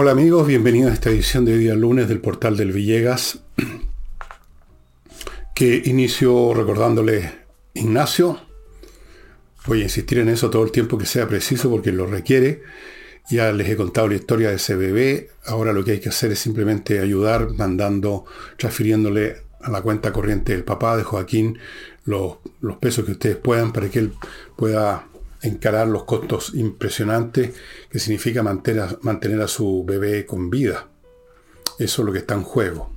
Hola amigos, bienvenidos a esta edición de día lunes del portal del Villegas, que inicio recordándole Ignacio. Voy a insistir en eso todo el tiempo que sea preciso porque lo requiere. Ya les he contado la historia de ese bebé. Ahora lo que hay que hacer es simplemente ayudar mandando, transfiriéndole a la cuenta corriente del papá de Joaquín los pesos que ustedes puedan para que él pueda encarar los costos impresionantes que significa mantener, mantener a su bebé con vida. Eso es lo que está en juego.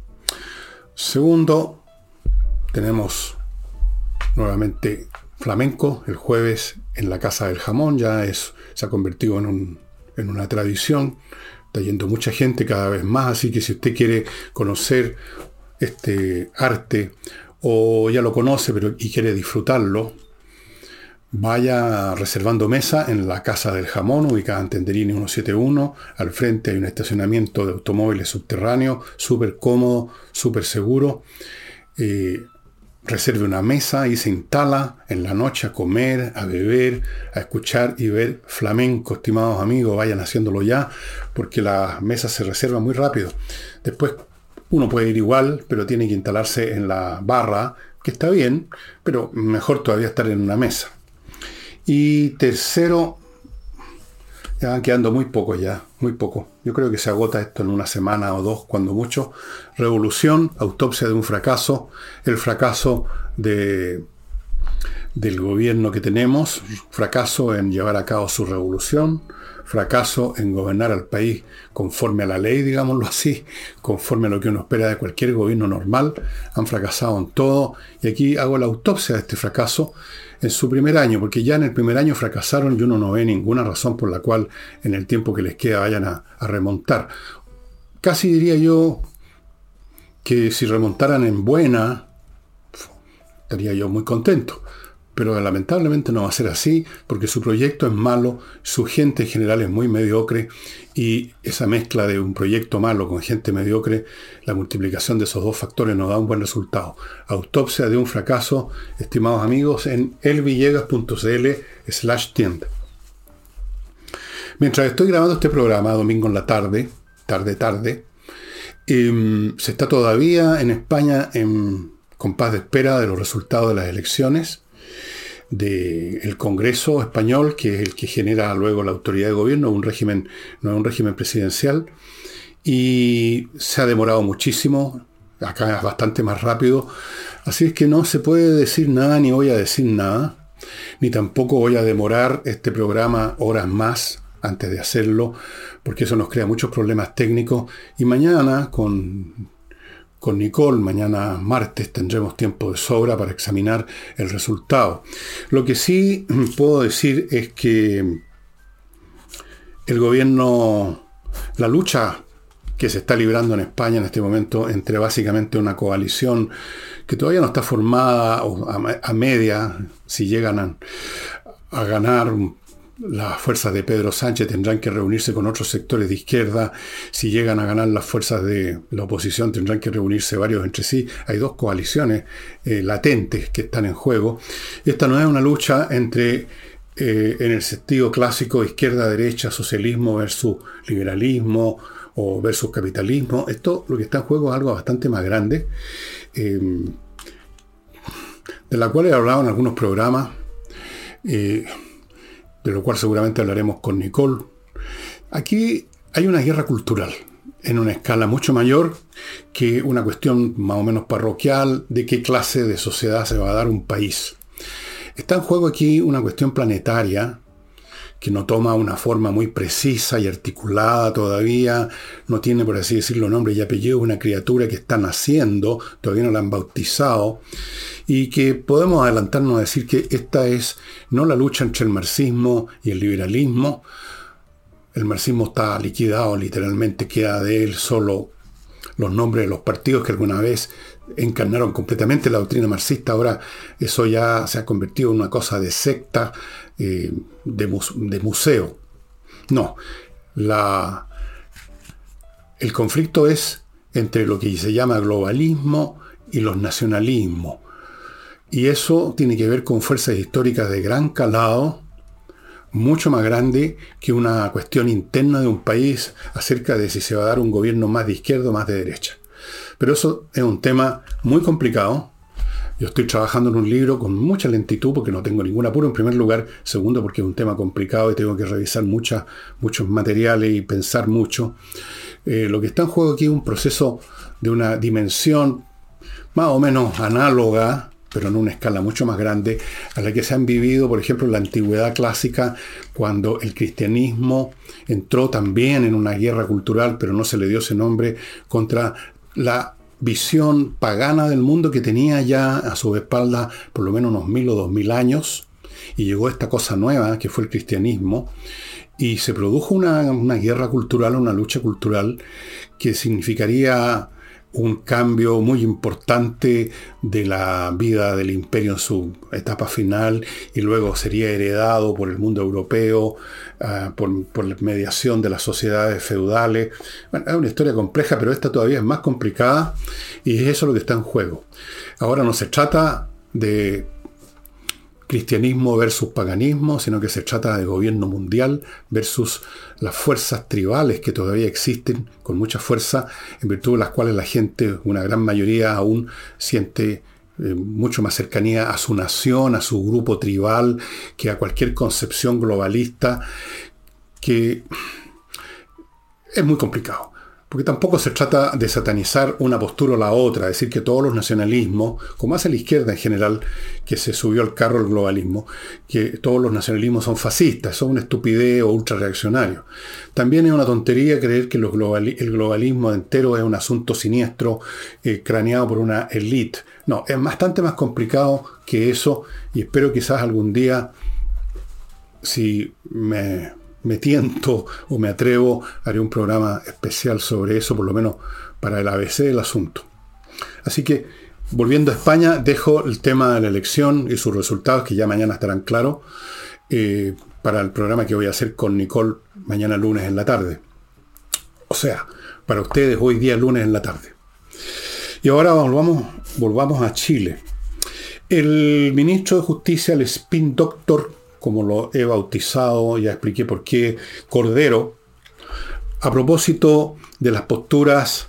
Segundo, tenemos nuevamente flamenco el jueves en la Casa del Jamón. Ya es, se ha convertido en, en una tradición. Está yendo mucha gente cada vez más. Así que si usted quiere conocer este arte o ya lo conoce pero, y quiere disfrutarlo, Vaya reservando mesa en la Casa del Jamón, ubicada en Tenderini 171. Al frente hay un estacionamiento de automóviles subterráneos, súper cómodo, súper seguro. Eh, reserve una mesa y se instala en la noche a comer, a beber, a escuchar y ver flamenco, estimados amigos. Vayan haciéndolo ya, porque la mesa se reserva muy rápido. Después uno puede ir igual, pero tiene que instalarse en la barra, que está bien, pero mejor todavía estar en una mesa. Y tercero, ya van quedando muy poco ya, muy poco. Yo creo que se agota esto en una semana o dos, cuando mucho. Revolución, autopsia de un fracaso, el fracaso de, del gobierno que tenemos, fracaso en llevar a cabo su revolución, fracaso en gobernar al país conforme a la ley, digámoslo así, conforme a lo que uno espera de cualquier gobierno normal. Han fracasado en todo. Y aquí hago la autopsia de este fracaso en su primer año, porque ya en el primer año fracasaron y uno no ve ninguna razón por la cual en el tiempo que les queda vayan a, remontar. Casi diría yo que si remontaran en buena, estaría yo muy contento. Pero lamentablemente no va a ser así porque su proyecto es malo, su gente en general es muy mediocre y esa mezcla de un proyecto malo con gente mediocre, la multiplicación de esos dos factores no da un buen resultado. Autopsia de un fracaso, estimados amigos, en elvillegas.cl slash tienda. Mientras estoy grabando este programa, domingo en la tarde, tarde, tarde, em, se está todavía en España en compás de espera de los resultados de las elecciones del Congreso español, que es el que genera luego la autoridad de gobierno, un régimen, no es un régimen presidencial, y se ha demorado muchísimo, acá es bastante más rápido, así es que no se puede decir nada ni voy a decir nada, ni tampoco voy a demorar este programa horas más antes de hacerlo, porque eso nos crea muchos problemas técnicos, y mañana con con Nicole. Mañana martes tendremos tiempo de sobra para examinar el resultado. Lo que sí puedo decir es que el gobierno, la lucha que se está librando en España en este momento entre básicamente una coalición que todavía no está formada a, media, si llegan a, a ganar las fuerzas de Pedro Sánchez tendrán que reunirse con otros sectores de izquierda. Si llegan a ganar las fuerzas de la oposición, tendrán que reunirse varios entre sí. Hay dos coaliciones eh, latentes que están en juego. Esta no es una lucha entre, eh, en el sentido clásico, izquierda-derecha, socialismo versus liberalismo o versus capitalismo. Esto lo que está en juego es algo bastante más grande, eh, de la cual he hablado en algunos programas de lo cual seguramente hablaremos con Nicole. Aquí hay una guerra cultural en una escala mucho mayor que una cuestión más o menos parroquial de qué clase de sociedad se va a dar un país. Está en juego aquí una cuestión planetaria que no toma una forma muy precisa y articulada todavía, no tiene, por así decirlo, nombre y apellido, una criatura que está naciendo, todavía no la han bautizado, y que podemos adelantarnos a decir que esta es no la lucha entre el marxismo y el liberalismo, el marxismo está liquidado, literalmente queda de él solo los nombres de los partidos que alguna vez encarnaron completamente la doctrina marxista, ahora eso ya se ha convertido en una cosa de secta, eh, de, museo. No, la, el conflicto es entre lo que se llama globalismo y los nacionalismos. Y eso tiene que ver con fuerzas históricas de gran calado, mucho más grande que una cuestión interna de un país acerca de si se va a dar un gobierno más de izquierda o más de derecha. Pero eso es un tema muy complicado. Yo estoy trabajando en un libro con mucha lentitud porque no tengo ningún apuro en primer lugar. Segundo, porque es un tema complicado y tengo que revisar muchos materiales y pensar mucho. Eh, lo que está en juego aquí es un proceso de una dimensión más o menos análoga pero en una escala mucho más grande, a la que se han vivido, por ejemplo, en la antigüedad clásica, cuando el cristianismo entró también en una guerra cultural, pero no se le dio ese nombre, contra la visión pagana del mundo que tenía ya a su espalda por lo menos unos mil o dos mil años, y llegó esta cosa nueva, que fue el cristianismo, y se produjo una, una guerra cultural, una lucha cultural, que significaría un cambio muy importante de la vida del imperio en su etapa final y luego sería heredado por el mundo europeo, ah, por, por, la mediación de las sociedades feudales. Bueno, es una historia compleja, pero esta todavía es más complicada y es eso lo que está en juego. Ahora no se trata de cristianismo versus paganismo, sino que se trata de gobierno mundial versus las fuerzas tribales que todavía existen con mucha fuerza, en virtud de las cuales la gente, una gran mayoría aún siente eh, mucho más cercanía a su nación, a su grupo tribal, que a cualquier concepción globalista, que es muy complicado. Porque tampoco se trata de satanizar una postura o la otra, decir que todos los nacionalismos, como hace la izquierda en general, que se subió al carro el globalismo, que todos los nacionalismos son fascistas, son una estupidez o ultrareaccionario. También es una tontería creer que el globalismo entero es un asunto siniestro, eh, craneado por una élite. No, es bastante más complicado que eso y espero quizás algún día, si me me tiento o me atrevo, haré un programa especial sobre eso, por lo menos para el ABC del asunto. Así que, volviendo a España, dejo el tema de la elección y sus resultados, que ya mañana estarán claros, eh, para el programa que voy a hacer con Nicole mañana lunes en la tarde. O sea, para ustedes hoy día lunes en la tarde. Y ahora volvamos, volvamos a Chile. El ministro de Justicia, el spin doctor como lo he bautizado, ya expliqué por qué, Cordero, a propósito de las posturas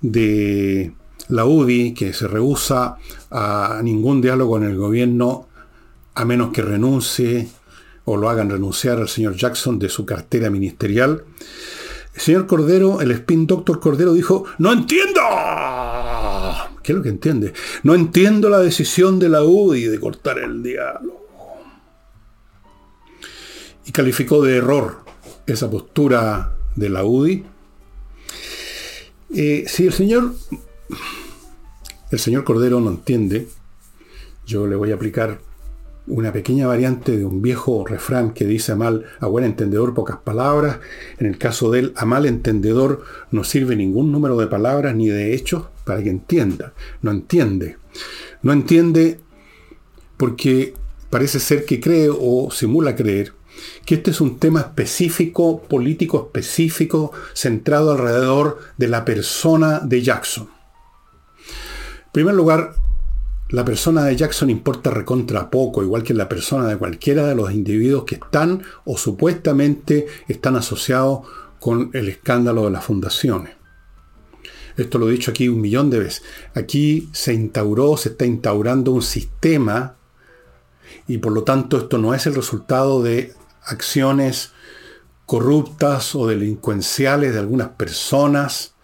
de la UDI, que se rehúsa a ningún diálogo en el gobierno, a menos que renuncie o lo hagan renunciar al señor Jackson de su cartera ministerial. El señor Cordero, el spin doctor Cordero dijo, no entiendo. ¿Qué es lo que entiende? No entiendo la decisión de la UDI de cortar el diálogo y calificó de error esa postura de la UDI. Eh, si el señor, el señor Cordero no entiende, yo le voy a aplicar una pequeña variante de un viejo refrán que dice a mal, a buen entendedor pocas palabras. En el caso de él, a mal entendedor no sirve ningún número de palabras ni de hechos para que entienda. No entiende. No entiende porque parece ser que cree o simula creer que este es un tema específico, político específico, centrado alrededor de la persona de Jackson. En primer lugar, la persona de Jackson importa recontra poco, igual que la persona de cualquiera de los individuos que están o supuestamente están asociados con el escándalo de las fundaciones. Esto lo he dicho aquí un millón de veces. Aquí se instauró, se está instaurando un sistema y por lo tanto esto no es el resultado de acciones corruptas o delincuenciales de algunas personas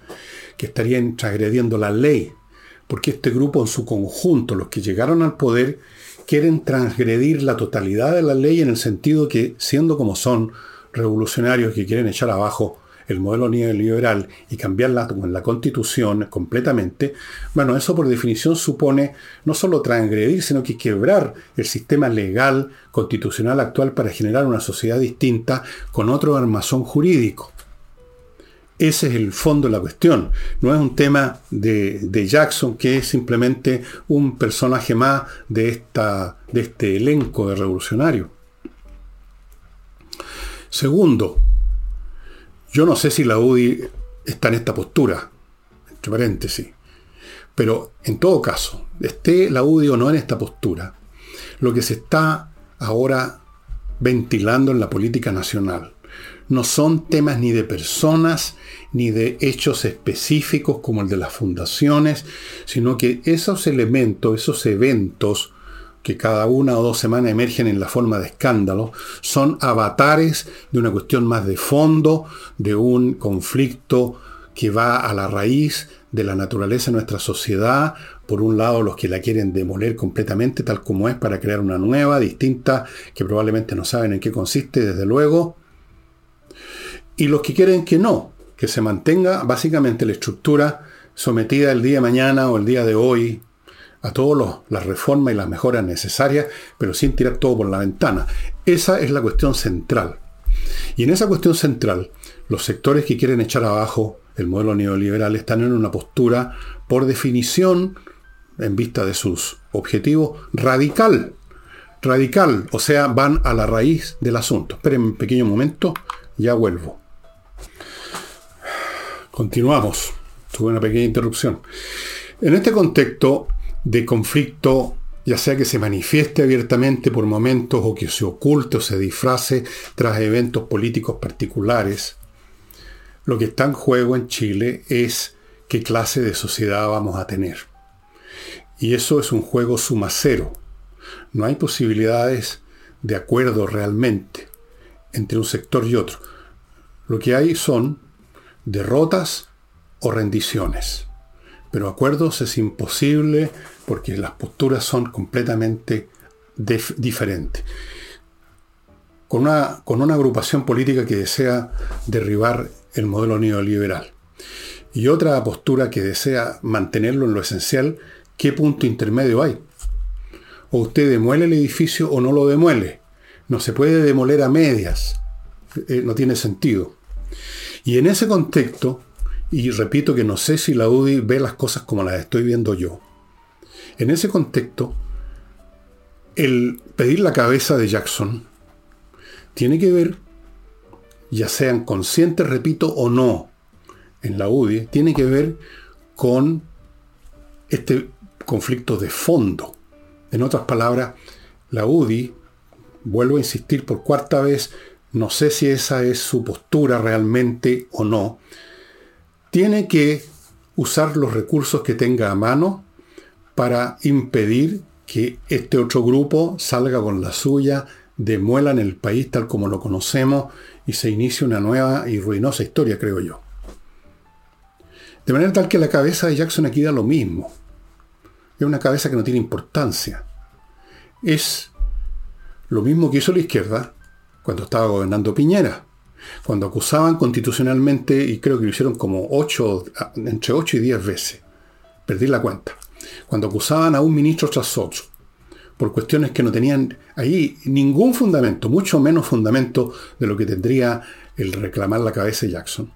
que estarían transgrediendo la ley, porque este grupo en su conjunto, los que llegaron al poder, quieren transgredir la totalidad de la ley en el sentido que, siendo como son revolucionarios que quieren echar abajo el modelo neoliberal y cambiarla en la constitución completamente, bueno, eso por definición supone no solo transgredir, sino que quebrar el sistema legal constitucional actual para generar una sociedad distinta con otro armazón jurídico. Ese es el fondo de la cuestión. No es un tema de, de, Jackson, que es simplemente un personaje más de, esta, de este elenco de revolucionarios. Segundo, yo no sé si la UDI está en esta postura, entre paréntesis, pero en todo caso, esté la UDI o no en esta postura, lo que se está ahora ventilando en la política nacional. No son temas ni de personas, ni de hechos específicos como el de las fundaciones, sino que esos elementos, esos eventos que cada una o dos semanas emergen en la forma de escándalo, son avatares de una cuestión más de fondo, de un conflicto que va a la raíz de la naturaleza de nuestra sociedad, por un lado los que la quieren demoler completamente tal como es para crear una nueva, distinta, que probablemente no saben en qué consiste, desde luego, y los que quieren que no, que se mantenga básicamente la estructura sometida el día de mañana o el día de hoy a todas las reformas y las mejoras necesarias, pero sin tirar todo por la ventana. Esa es la cuestión central. Y en esa cuestión central, los sectores que quieren echar abajo el modelo neoliberal están en una postura, por definición, en vista de sus objetivos, radical. Radical, o sea, van a la raíz del asunto. Esperen un pequeño momento, ya vuelvo. Continuamos. Tuve una pequeña interrupción. En este contexto de conflicto, ya sea que se manifieste abiertamente por momentos o que se oculte o se disfrace tras eventos políticos particulares, lo que está en juego en Chile es qué clase de sociedad vamos a tener. Y eso es un juego sumacero. No hay posibilidades de acuerdo realmente entre un sector y otro. Lo que hay son derrotas o rendiciones. Pero acuerdos es imposible porque las posturas son completamente diferentes. Con una, con una agrupación política que desea derribar el modelo neoliberal y otra postura que desea mantenerlo en lo esencial, ¿qué punto intermedio hay? O usted demuele el edificio o no lo demuele. No se puede demoler a medias. Eh, no tiene sentido. Y en ese contexto, y repito que no sé si la UDI ve las cosas como las estoy viendo yo, en ese contexto, el pedir la cabeza de Jackson tiene que ver, ya sean conscientes, repito, o no, en la UDI, tiene que ver con este conflicto de fondo. En otras palabras, la UDI, vuelvo a insistir por cuarta vez, no sé si esa es su postura realmente o no, tiene que usar los recursos que tenga a mano para impedir que este otro grupo salga con la suya, demuela en el país tal como lo conocemos y se inicie una nueva y ruinosa historia, creo yo. De manera tal que la cabeza de Jackson aquí da lo mismo. Es una cabeza que no tiene importancia. Es lo mismo que hizo la izquierda cuando estaba gobernando Piñera. Cuando acusaban constitucionalmente, y creo que lo hicieron como ocho, entre 8 y 10 veces. Perdí la cuenta. Cuando acusaban a un ministro tras otro, por cuestiones que no tenían ahí ningún fundamento, mucho menos fundamento de lo que tendría el reclamar la cabeza de Jackson.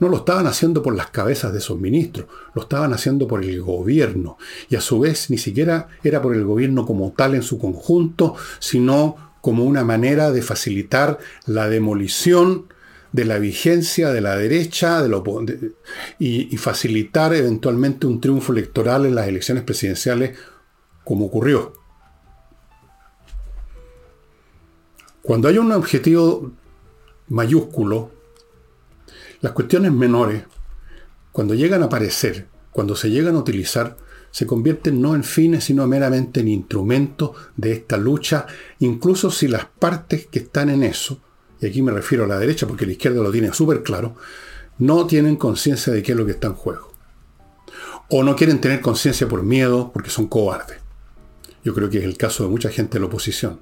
No lo estaban haciendo por las cabezas de esos ministros, lo estaban haciendo por el gobierno. Y a su vez ni siquiera era por el gobierno como tal en su conjunto, sino como una manera de facilitar la demolición de la vigencia de la derecha de y, facilitar eventualmente un triunfo electoral en las elecciones presidenciales como ocurrió. Cuando hay un objetivo mayúsculo, las cuestiones menores, cuando llegan a aparecer, cuando se llegan a utilizar, se convierten no en fines, sino meramente en instrumentos de esta lucha, incluso si las partes que están en eso, y aquí me refiero a la derecha porque la izquierda lo tiene súper claro, no tienen conciencia de qué es lo que está en juego. O no quieren tener conciencia por miedo porque son cobardes. Yo creo que es el caso de mucha gente de la oposición.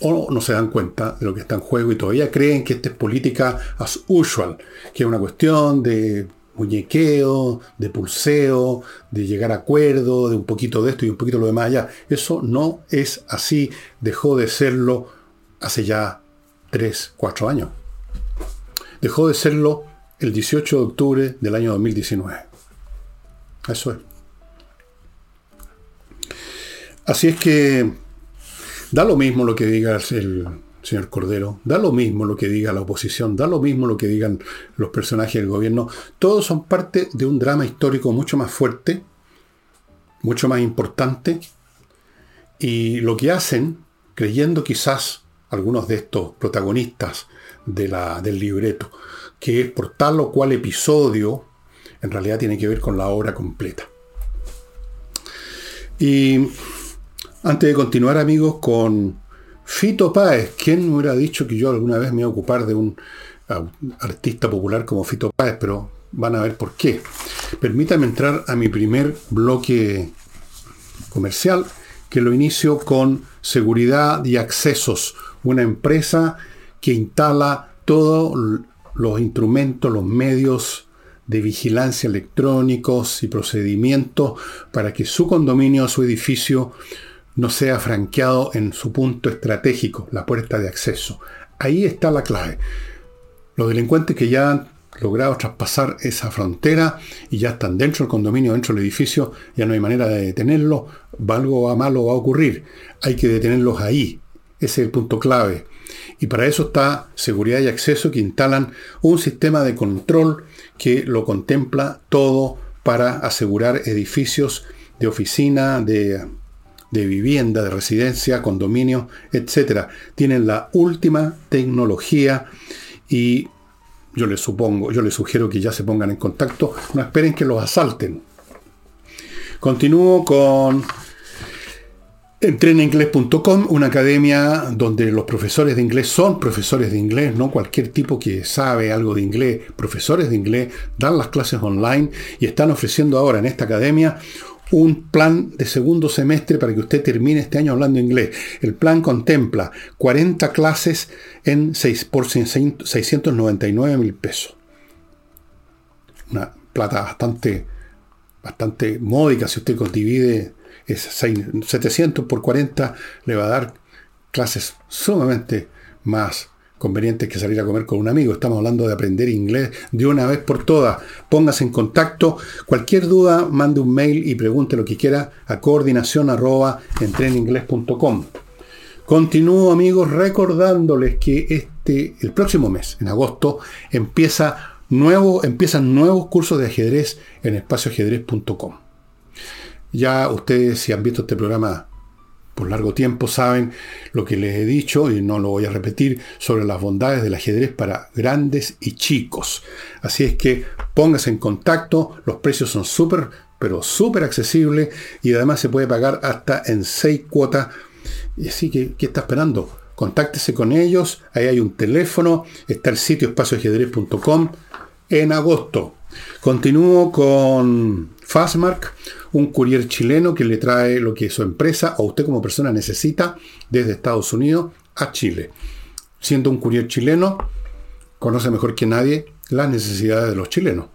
O no se dan cuenta de lo que está en juego y todavía creen que esta es política as usual, que es una cuestión de muñequeo, de pulseo, de llegar a acuerdo, de un poquito de esto y un poquito de lo demás allá. Eso no es así, dejó de serlo hace ya 3, 4 años. Dejó de serlo el 18 de octubre del año 2019. Eso es. Así es que da lo mismo lo que diga el señor Cordero, da lo mismo lo que diga la oposición, da lo mismo lo que digan los personajes del gobierno. Todos son parte de un drama histórico mucho más fuerte, mucho más importante. Y lo que hacen creyendo quizás algunos de estos protagonistas de la, del libreto, que por tal o cual episodio en realidad tiene que ver con la obra completa. Y antes de continuar amigos con Fito Páez, ¿quién me hubiera dicho que yo alguna vez me iba a ocupar de un artista popular como Fito Páez? Pero van a ver por qué. Permítame entrar a mi primer bloque comercial, que lo inicio con seguridad y accesos, una empresa que instala todos los instrumentos, los medios de vigilancia electrónicos y procedimientos para que su condominio su edificio no sea franqueado en su punto estratégico, la puerta de acceso. Ahí está la clave. Los delincuentes que ya logrado traspasar esa frontera y ya están dentro del condominio, dentro del edificio, ya no hay manera de detenerlos, algo malo va a ocurrir. Hay que detenerlos ahí. Ese es el punto clave. Y para eso está seguridad y acceso que instalan un sistema de control que lo contempla todo para asegurar edificios de oficina, de, vivienda, de residencia, condominio, etc. Tienen la última tecnología y yo les supongo, yo les sugiero que ya se pongan en contacto, no esperen que los asalten. Continúo con Entreninglés.com, una academia donde los profesores de inglés son profesores de inglés, no cualquier tipo que sabe algo de inglés, profesores de inglés, dan las clases online y están ofreciendo ahora en esta academia un plan de segundo semestre para que usted termine este año hablando inglés. El plan contempla 40 clases en 6, por 699 mil pesos. Una plata bastante, bastante módica si usted divide es 700 por 40 le va a dar clases sumamente más convenientes que salir a comer con un amigo. Estamos hablando de aprender inglés de una vez por todas. Póngase en contacto. Cualquier duda, mande un mail y pregunte lo que quiera a coordinación arroba Continúo amigos recordándoles que este, el próximo mes, en agosto, empieza nuevo, empiezan nuevos cursos de ajedrez en espacioajedrez.com. Ya ustedes, si han visto este programa por largo tiempo, saben lo que les he dicho, y no lo voy a repetir, sobre las bondades del ajedrez para grandes y chicos. Así es que póngase en contacto, los precios son súper, pero súper accesibles, y además se puede pagar hasta en seis cuotas. Así que, ¿qué está esperando? Contáctese con ellos, ahí hay un teléfono, está el sitio espacioajedrez.com en agosto. Continúo con Fastmark, un courier chileno que le trae lo que su empresa o usted como persona necesita desde Estados Unidos a Chile. Siendo un courier chileno, conoce mejor que nadie las necesidades de los chilenos,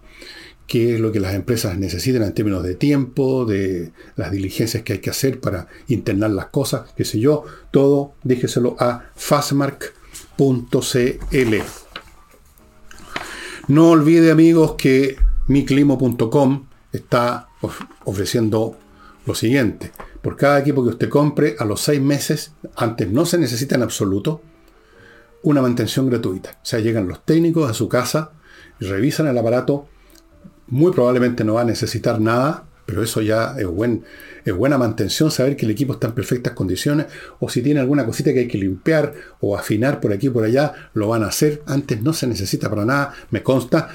qué es lo que las empresas necesitan en términos de tiempo, de las diligencias que hay que hacer para internar las cosas, qué sé yo, todo déjeselo a fastmark.cl. No olvide amigos que miclimo.com está ofreciendo lo siguiente. Por cada equipo que usted compre, a los seis meses, antes no se necesita en absoluto, una mantención gratuita. O sea, llegan los técnicos a su casa, revisan el aparato, muy probablemente no va a necesitar nada, pero eso ya es, buen, es buena mantención, saber que el equipo está en perfectas condiciones, o si tiene alguna cosita que hay que limpiar o afinar por aquí y por allá, lo van a hacer. Antes no se necesita para nada, me consta.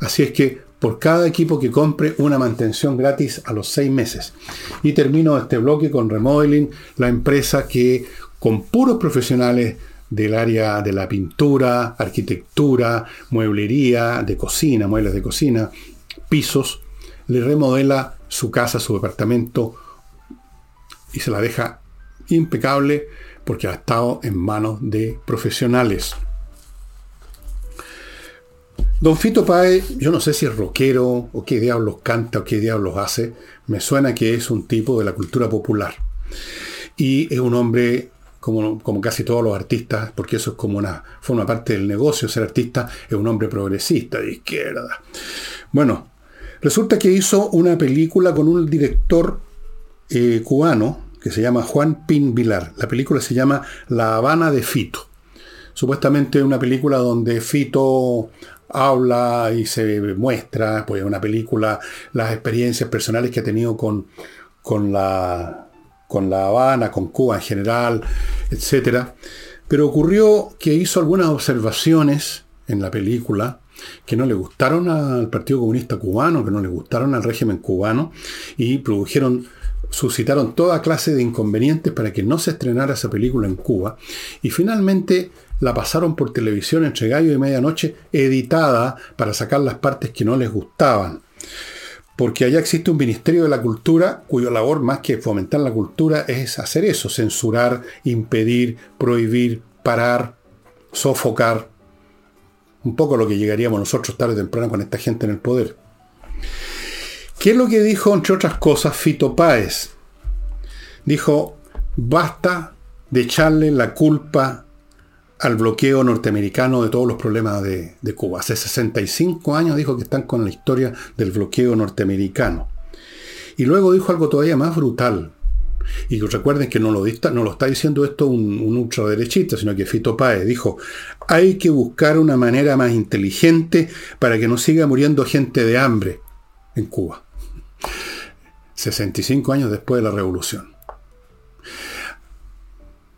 Así es que por cada equipo que compre una mantención gratis a los seis meses. Y termino este bloque con Remodeling, la empresa que con puros profesionales del área de la pintura, arquitectura, mueblería, de cocina, muebles de cocina, pisos, le remodela su casa, su departamento y se la deja impecable porque ha estado en manos de profesionales. Don Fito Páez, yo no sé si es rockero o qué diablos canta o qué diablos hace, me suena que es un tipo de la cultura popular. Y es un hombre, como, como casi todos los artistas, porque eso es como una, forma parte del negocio, ser artista, es un hombre progresista, de izquierda. Bueno, resulta que hizo una película con un director eh, cubano que se llama Juan Pin Vilar. La película se llama La Habana de Fito. Supuestamente una película donde Fito habla y se muestra, pues una película, las experiencias personales que ha tenido con, con la con La Habana, con Cuba en general, etc. Pero ocurrió que hizo algunas observaciones en la película que no le gustaron al Partido Comunista Cubano, que no le gustaron al régimen cubano, y produjeron, suscitaron toda clase de inconvenientes para que no se estrenara esa película en Cuba. Y finalmente la pasaron por televisión entre gallo y medianoche, editada para sacar las partes que no les gustaban. Porque allá existe un Ministerio de la Cultura cuya labor más que fomentar la cultura es hacer eso, censurar, impedir, prohibir, parar, sofocar. Un poco lo que llegaríamos nosotros tarde o temprano con esta gente en el poder. ¿Qué es lo que dijo, entre otras cosas, Fito Páez? Dijo, basta de echarle la culpa al bloqueo norteamericano de todos los problemas de, Cuba. Hace 65 años dijo que están con la historia del bloqueo norteamericano. Y luego dijo algo todavía más brutal. Y recuerden que no lo, no lo está diciendo esto un, ultraderechista, sino que Fito Páez dijo, hay que buscar una manera más inteligente para que no siga muriendo gente de hambre en Cuba. 65 años después de la revolución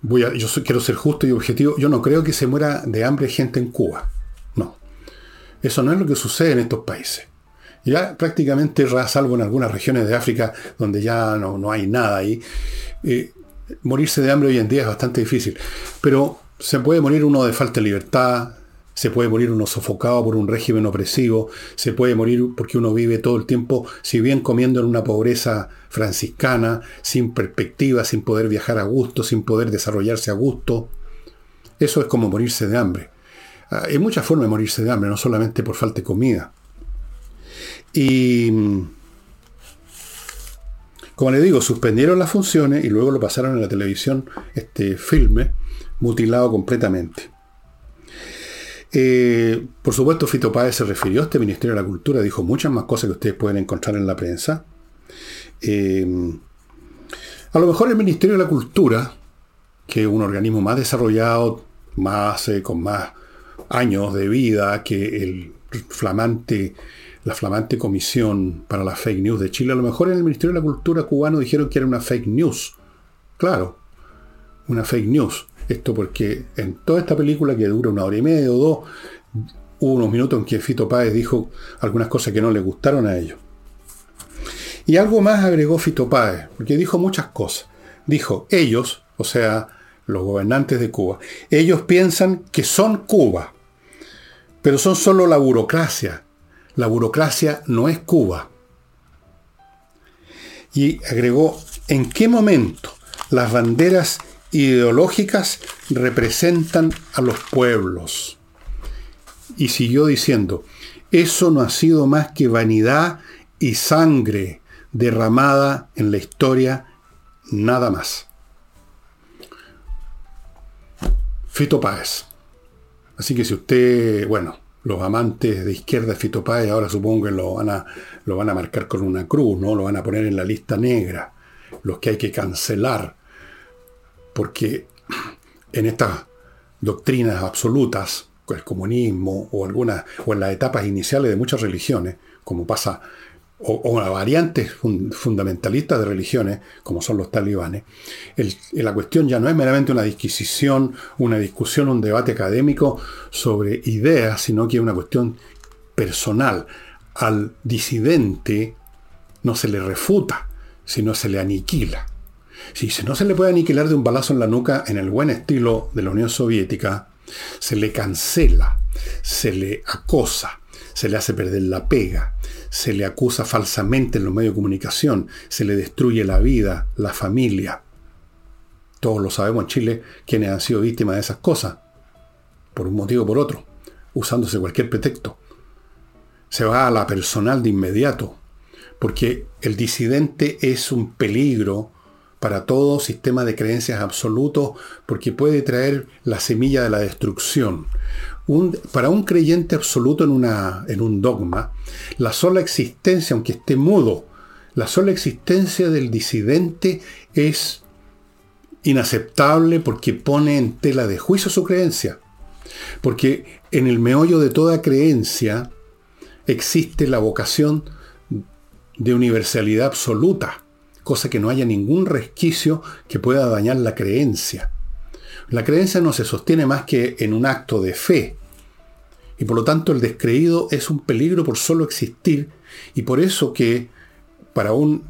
yo quiero ser justo y objetivo, yo no creo que se muera de hambre gente en Cuba. No. Eso no es lo que sucede en estos países. Ya prácticamente, salvo en algunas regiones de África donde ya no, hay nada ahí, eh, morirse de hambre hoy en día es bastante difícil. Pero se puede morir uno de falta de libertad, se puede morir uno sofocado por un régimen opresivo, se puede morir porque uno vive todo el tiempo, si bien comiendo en una pobreza franciscana, sin perspectiva, sin poder viajar a gusto, sin poder desarrollarse a gusto. Eso es como morirse de hambre. Ah, hay muchas formas de morirse de hambre, no solamente por falta de comida. Y como le digo, suspendieron las funciones y luego lo pasaron en la televisión, este filme, mutilado completamente. Eh, por supuesto, Fito Páez se refirió a este Ministerio de la Cultura, dijo muchas más cosas que ustedes pueden encontrar en la prensa. Eh, a lo mejor el Ministerio de la Cultura, que es un organismo más desarrollado, más, eh, con más años de vida que el flamante, la flamante comisión para la fake news de Chile, a lo mejor en el Ministerio de la Cultura cubano dijeron que era una fake news. Claro, una fake news. Esto porque en toda esta película que dura una hora y media o dos, hubo unos minutos en que Fito Páez dijo algunas cosas que no le gustaron a ellos. Y algo más agregó Fito Páez, porque dijo muchas cosas. Dijo, ellos, o sea, los gobernantes de Cuba, ellos piensan que son Cuba, pero son solo la burocracia. La burocracia no es Cuba. Y agregó, ¿en qué momento las banderas ideológicas representan a los pueblos. Y siguió diciendo, eso no ha sido más que vanidad y sangre derramada en la historia, nada más. Fito Páez. Así que si usted, bueno, los amantes de izquierda de Fito Páez ahora supongo que lo van, a, lo van a marcar con una cruz, ¿no? Lo van a poner en la lista negra, los que hay que cancelar porque en estas doctrinas absolutas, el comunismo o algunas, o en las etapas iniciales de muchas religiones, como pasa, o, o variantes fundamentalistas de religiones, como son los talibanes, la cuestión ya no es meramente una disquisición, una discusión, un debate académico sobre ideas, sino que es una cuestión personal. Al disidente no se le refuta, sino se le aniquila. Si no se le puede aniquilar de un balazo en la nuca en el buen estilo de la Unión Soviética, se le cancela, se le acosa, se le hace perder la pega, se le acusa falsamente en los medios de comunicación, se le destruye la vida, la familia. Todos lo sabemos en Chile quienes han sido víctimas de esas cosas, por un motivo o por otro, usándose cualquier pretexto. Se va a la personal de inmediato, porque el disidente es un peligro para todo sistema de creencias absoluto porque puede traer la semilla de la destrucción. para un creyente absoluto en, una, en un dogma, la sola existencia, aunque esté mudo, la sola existencia del disidente es inaceptable porque pone en tela de juicio su creencia. Porque en el meollo de toda creencia existe la vocación de universalidad absoluta cosa que no haya ningún resquicio que pueda dañar la creencia. La creencia no se sostiene más que en un acto de fe, y por lo tanto el descreído es un peligro por solo existir, y por eso que para un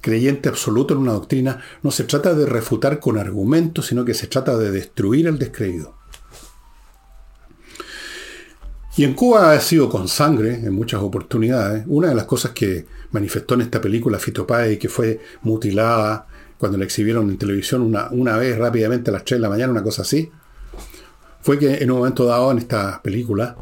creyente absoluto en una doctrina no se trata de refutar con argumentos, sino que se trata de destruir al descreído. Y en Cuba ha sido con sangre en muchas oportunidades. Una de las cosas que manifestó en esta película Fito Páez, que fue mutilada cuando la exhibieron en televisión una, una vez rápidamente a las 3 de la mañana, una cosa así, fue que en un momento dado en esta película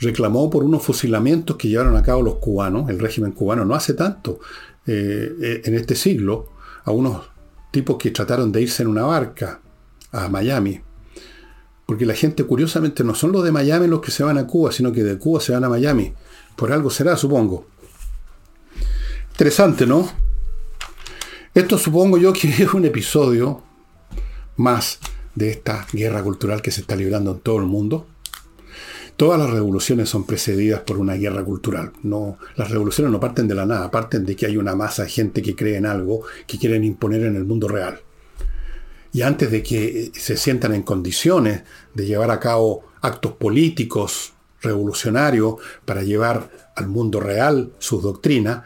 reclamó por unos fusilamientos que llevaron a cabo los cubanos, el régimen cubano, no hace tanto, eh, eh, en este siglo, a unos tipos que trataron de irse en una barca a Miami porque la gente, curiosamente, no son los de Miami los que se van a Cuba, sino que de Cuba se van a Miami. Por algo será, supongo. Interesante, ¿no? Esto supongo yo que es un episodio más de esta guerra cultural que se está librando en todo el mundo. Todas las revoluciones son precedidas por una guerra cultural. No, las revoluciones no parten de la nada, parten de que hay una masa de gente que cree en algo que quieren imponer en el mundo real y antes de que se sientan en condiciones de llevar a cabo actos políticos revolucionarios para llevar al mundo real sus doctrinas,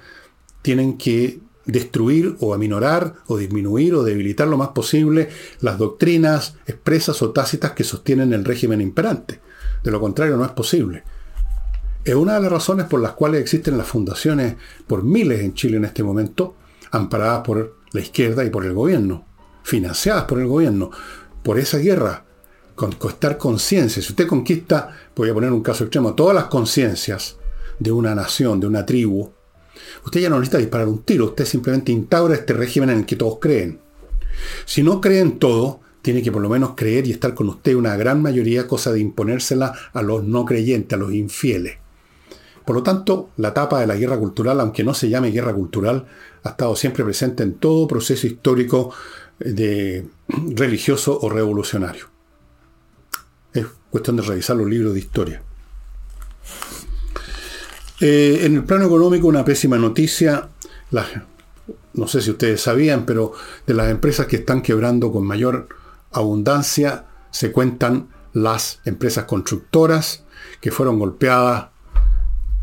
tienen que destruir o aminorar o disminuir o debilitar lo más posible las doctrinas expresas o tácitas que sostienen el régimen imperante. De lo contrario no es posible. Es una de las razones por las cuales existen las fundaciones por miles en Chile en este momento, amparadas por la izquierda y por el gobierno financiadas por el gobierno, por esa guerra, conquistar conciencia. Si usted conquista, voy a poner un caso extremo, todas las conciencias de una nación, de una tribu, usted ya no necesita disparar un tiro, usted simplemente instaura este régimen en el que todos creen. Si no creen todo, tiene que por lo menos creer y estar con usted una gran mayoría, cosa de imponérsela a los no creyentes, a los infieles. Por lo tanto, la etapa de la guerra cultural, aunque no se llame guerra cultural, ha estado siempre presente en todo proceso histórico de religioso o revolucionario. Es cuestión de revisar los libros de historia. Eh, en el plano económico, una pésima noticia. no sé si ustedes sabían, pero de las empresas que están quebrando con mayor abundancia se cuentan las empresas constructoras que fueron golpeadas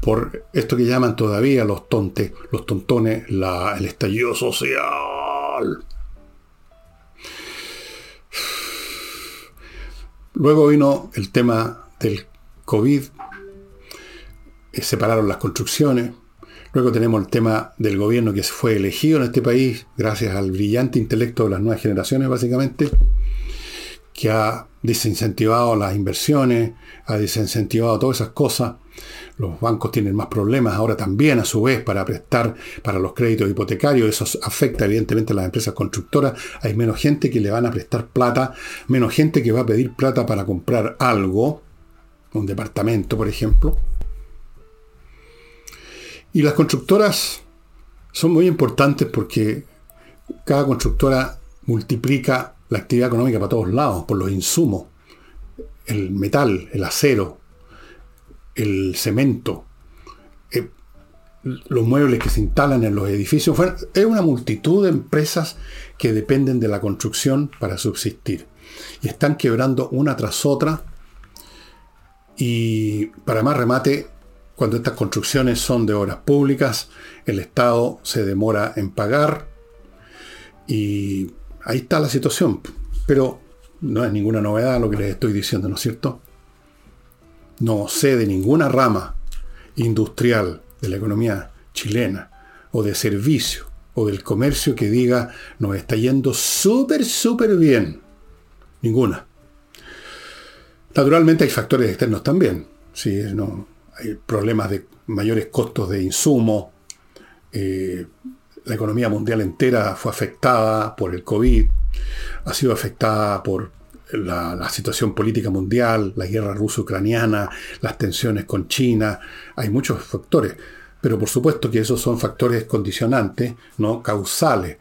por esto que llaman todavía los tontes, los tontones, el estallido social. Luego vino el tema del COVID, separaron las construcciones. Luego tenemos el tema del gobierno que fue elegido en este país gracias al brillante intelecto de las nuevas generaciones, básicamente, que ha desincentivado las inversiones, ha desincentivado todas esas cosas. Los bancos tienen más problemas ahora también, a su vez, para prestar para los créditos hipotecarios. Eso afecta evidentemente a las empresas constructoras. Hay menos gente que le van a prestar plata, menos gente que va a pedir plata para comprar algo, un departamento, por ejemplo. Y las constructoras son muy importantes porque cada constructora multiplica la actividad económica para todos lados, por los insumos, el metal, el acero, el cemento, eh, los muebles que se instalan en los edificios. es una multitud de empresas que dependen de la construcción para subsistir. Y están quebrando una tras otra. Y para más remate, cuando estas construcciones son de obras públicas, el Estado se demora en pagar. Y ahí está la situación. Pero no es ninguna novedad lo que les estoy diciendo, ¿no es cierto? no sé de ninguna rama industrial de la economía chilena o de servicio o del comercio que diga nos está yendo súper, súper bien. Ninguna. Naturalmente hay factores externos también. ¿sí? No, problemas de mayores costos de insumo. Eh, la economía mundial entera fue afectada por el COVID. Ha sido afectada por la, situación política mundial, la guerra ruso-ucraniana, las tensiones con China, hay muchos factores, pero por supuesto que esos son factores condicionantes, no causales.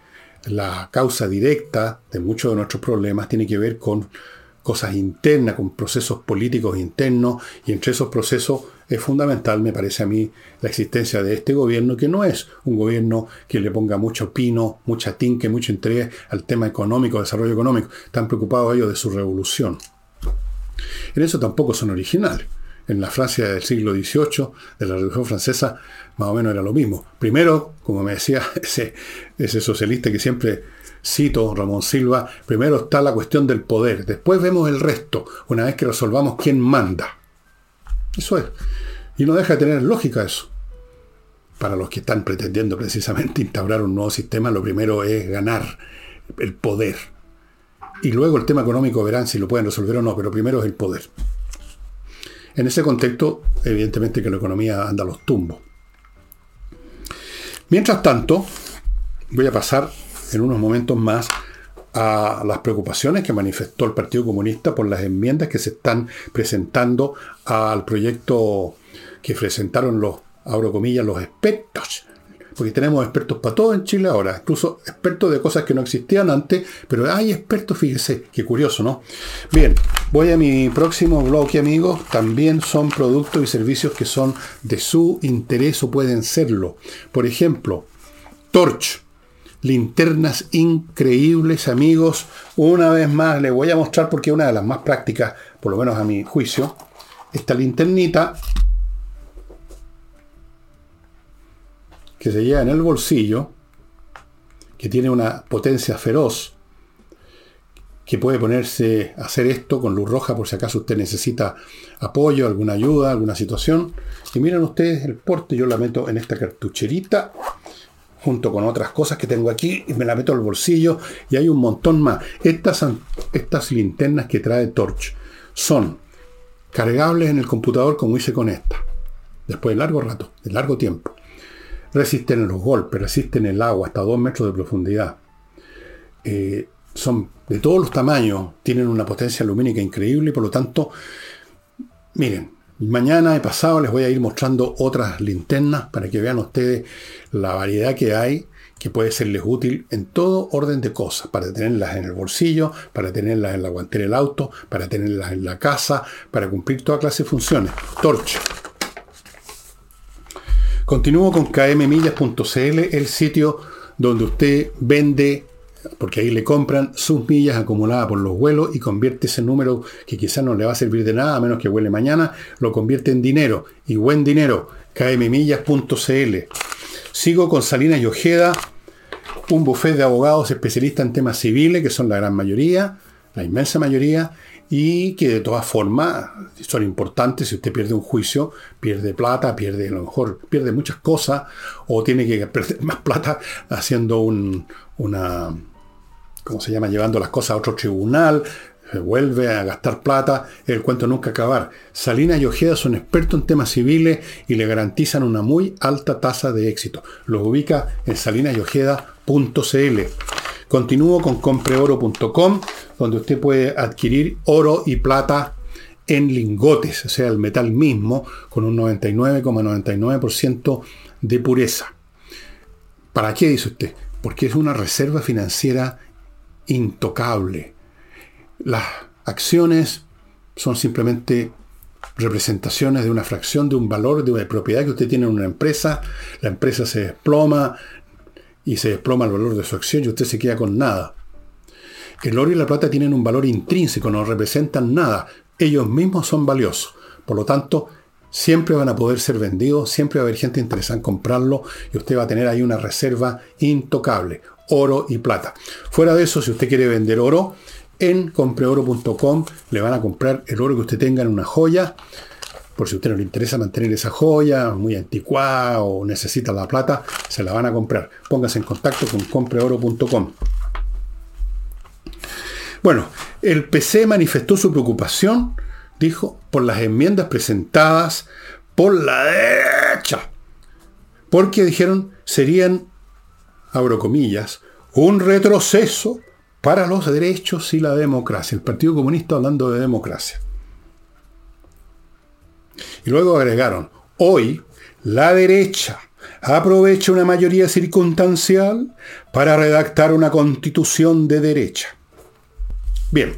La causa directa de muchos de nuestros problemas tiene que ver con, cosas internas, con procesos políticos internos, y entre esos procesos es fundamental, me parece a mí, la existencia de este gobierno, que no es un gobierno que le ponga mucho pino, mucha tinque, mucho interés al tema económico, desarrollo económico. Están preocupados ellos de su revolución. En eso tampoco son originales. En la Francia del siglo XVIII, de la Revolución Francesa, más o menos era lo mismo. Primero, como me decía ese, ese socialista que siempre cito, Ramón Silva, primero está la cuestión del poder, después vemos el resto, una vez que resolvamos quién manda. Eso es. Y no deja de tener lógica eso. Para los que están pretendiendo precisamente instaurar un nuevo sistema, lo primero es ganar el poder. Y luego el tema económico verán si lo pueden resolver o no, pero primero es el poder. En ese contexto, evidentemente que la economía anda a los tumbos. Mientras tanto, voy a pasar en unos momentos más a las preocupaciones que manifestó el Partido Comunista por las enmiendas que se están presentando al proyecto que presentaron los, abro comillas, los expertos. Porque tenemos expertos para todo en Chile ahora, incluso expertos de cosas que no existían antes, pero hay expertos, fíjese, qué curioso, ¿no? Bien, voy a mi próximo bloque, amigos. También son productos y servicios que son de su interés o pueden serlo. Por ejemplo, Torch linternas increíbles, amigos. Una vez más les voy a mostrar porque es una de las más prácticas, por lo menos a mi juicio. Esta linternita que se lleva en el bolsillo, que tiene una potencia feroz, que puede ponerse a hacer esto con luz roja por si acaso usted necesita apoyo, alguna ayuda, alguna situación. Y miren ustedes el porte, yo la meto en esta cartucherita junto con otras cosas que tengo aquí, y me la meto al bolsillo y hay un montón más. Estas, estas linternas que trae Torch son cargables en el computador como hice con esta, después de largo rato, de largo tiempo. Resisten los golpes, resisten el agua hasta 2 metros de profundidad. Eh, son de todos los tamaños, tienen una potencia lumínica increíble y por lo tanto, miren, Mañana y pasado les voy a ir mostrando otras linternas para que vean ustedes la variedad que hay que puede serles útil en todo orden de cosas, para tenerlas en el bolsillo, para tenerlas en la guantera del auto, para tenerlas en la casa, para cumplir toda clase de funciones. Torch. Continúo con kmmillas.cl, el sitio donde usted vende porque ahí le compran sus millas acumuladas por los vuelos y convierte ese número que quizás no le va a servir de nada, a menos que huele mañana, lo convierte en dinero, y buen dinero, kmmillas.cl. Sigo con Salinas y Ojeda, un buffet de abogados especialistas en temas civiles, que son la gran mayoría, la inmensa mayoría, y que de todas formas son importantes. Si usted pierde un juicio, pierde plata, pierde a lo mejor, pierde muchas cosas, o tiene que perder más plata haciendo un, una, ¿cómo se llama? Llevando las cosas a otro tribunal, se vuelve a gastar plata, el cuento nunca acabar. Salinas y Ojeda son expertos en temas civiles y le garantizan una muy alta tasa de éxito. Los ubica en salinasyojeda.cl. Continúo con compreoro.com, donde usted puede adquirir oro y plata en lingotes, o sea, el metal mismo, con un 99,99% de pureza. ¿Para qué dice usted? Porque es una reserva financiera intocable. Las acciones son simplemente representaciones de una fracción de un valor, de una propiedad que usted tiene en una empresa, la empresa se desploma y se desploma el valor de su acción y usted se queda con nada. El oro y la plata tienen un valor intrínseco, no representan nada, ellos mismos son valiosos. Por lo tanto, siempre van a poder ser vendidos, siempre va a haber gente interesada en comprarlo y usted va a tener ahí una reserva intocable oro y plata. Fuera de eso, si usted quiere vender oro, en compreoro.com le van a comprar el oro que usted tenga en una joya. Por si a usted no le interesa mantener esa joya muy anticuada o necesita la plata, se la van a comprar. Póngase en contacto con compreoro.com. Bueno, el PC manifestó su preocupación, dijo, por las enmiendas presentadas por la derecha. Porque dijeron serían abro comillas, un retroceso para los derechos y la democracia. El Partido Comunista hablando de democracia. Y luego agregaron, hoy la derecha aprovecha una mayoría circunstancial para redactar una constitución de derecha. Bien,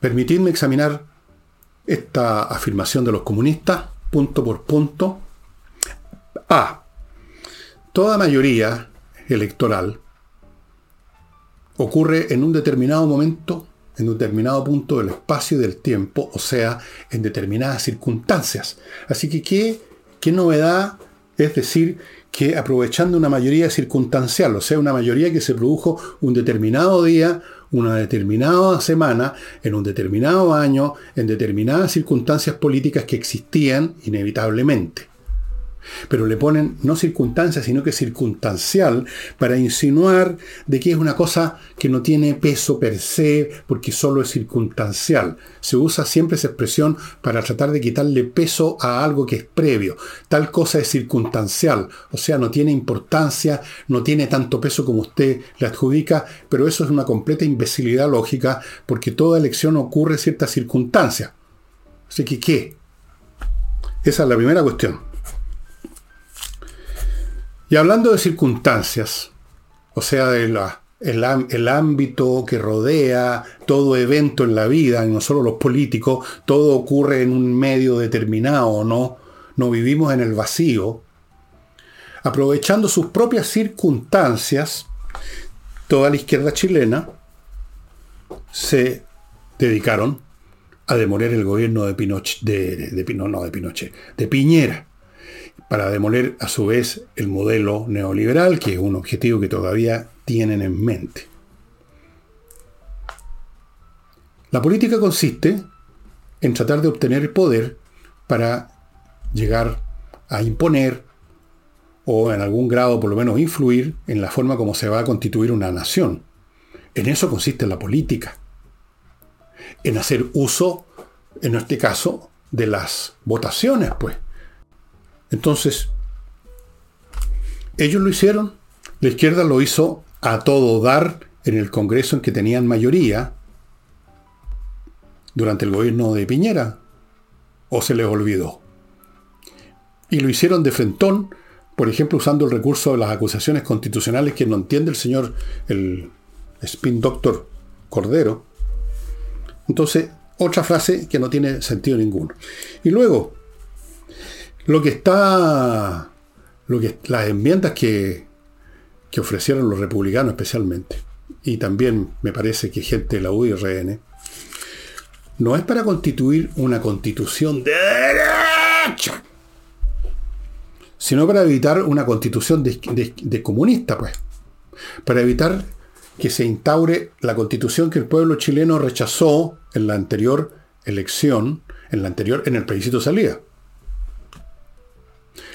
Permitidme examinar esta afirmación de los comunistas punto por punto. A. Toda mayoría electoral ocurre en un determinado momento, en un determinado punto del espacio y del tiempo, o sea, en determinadas circunstancias. Así que, ¿qué, qué novedad es decir que aprovechando una mayoría circunstancial, o sea, una mayoría que se produjo un determinado día, una determinada semana, en un determinado año, en determinadas circunstancias políticas que existían inevitablemente pero le ponen no circunstancia, sino que circunstancial, para insinuar de que es una cosa que no tiene peso per se, porque solo es circunstancial. Se usa siempre esa expresión para tratar de quitarle peso a algo que es previo. Tal cosa es circunstancial, o sea, no tiene importancia, no tiene tanto peso como usted le adjudica, pero eso es una completa imbecilidad lógica, porque toda elección ocurre en ciertas circunstancias. Así que, ¿qué? Esa es la primera cuestión. Y hablando de circunstancias, o sea, de el, ámbito que rodea todo evento en la vida, no solo los políticos, todo ocurre en un medio determinado, ¿no? No vivimos en el vacío. Aprovechando sus propias circunstancias, toda la izquierda chilena se dedicaron a demoler el gobierno de Pinochet, de, no, de Pinochet, de Piñera para demoler a su vez el modelo neoliberal, que es un objetivo que todavía tienen en mente. La política consiste en tratar de obtener el poder para llegar a imponer o en algún grado por lo menos influir en la forma como se va a constituir una nación. En eso consiste la política. En hacer uso, en este caso, de las votaciones, pues. Entonces, ellos lo hicieron, la izquierda lo hizo a todo dar en el Congreso en que tenían mayoría durante el gobierno de Piñera, o se les olvidó. Y lo hicieron de frentón, por ejemplo, usando el recurso de las acusaciones constitucionales que no entiende el señor, el spin doctor Cordero. Entonces, otra frase que no tiene sentido ninguno. Y luego, lo que está. Lo que, las enmiendas que, que ofrecieron los republicanos especialmente, y también me parece que gente de la UIRN, no es para constituir una constitución de derecha, sino para evitar una constitución de, de, comunista, pues. Para evitar que se instaure la constitución que el pueblo chileno rechazó en la anterior elección, en la anterior, en el plebiscito salida.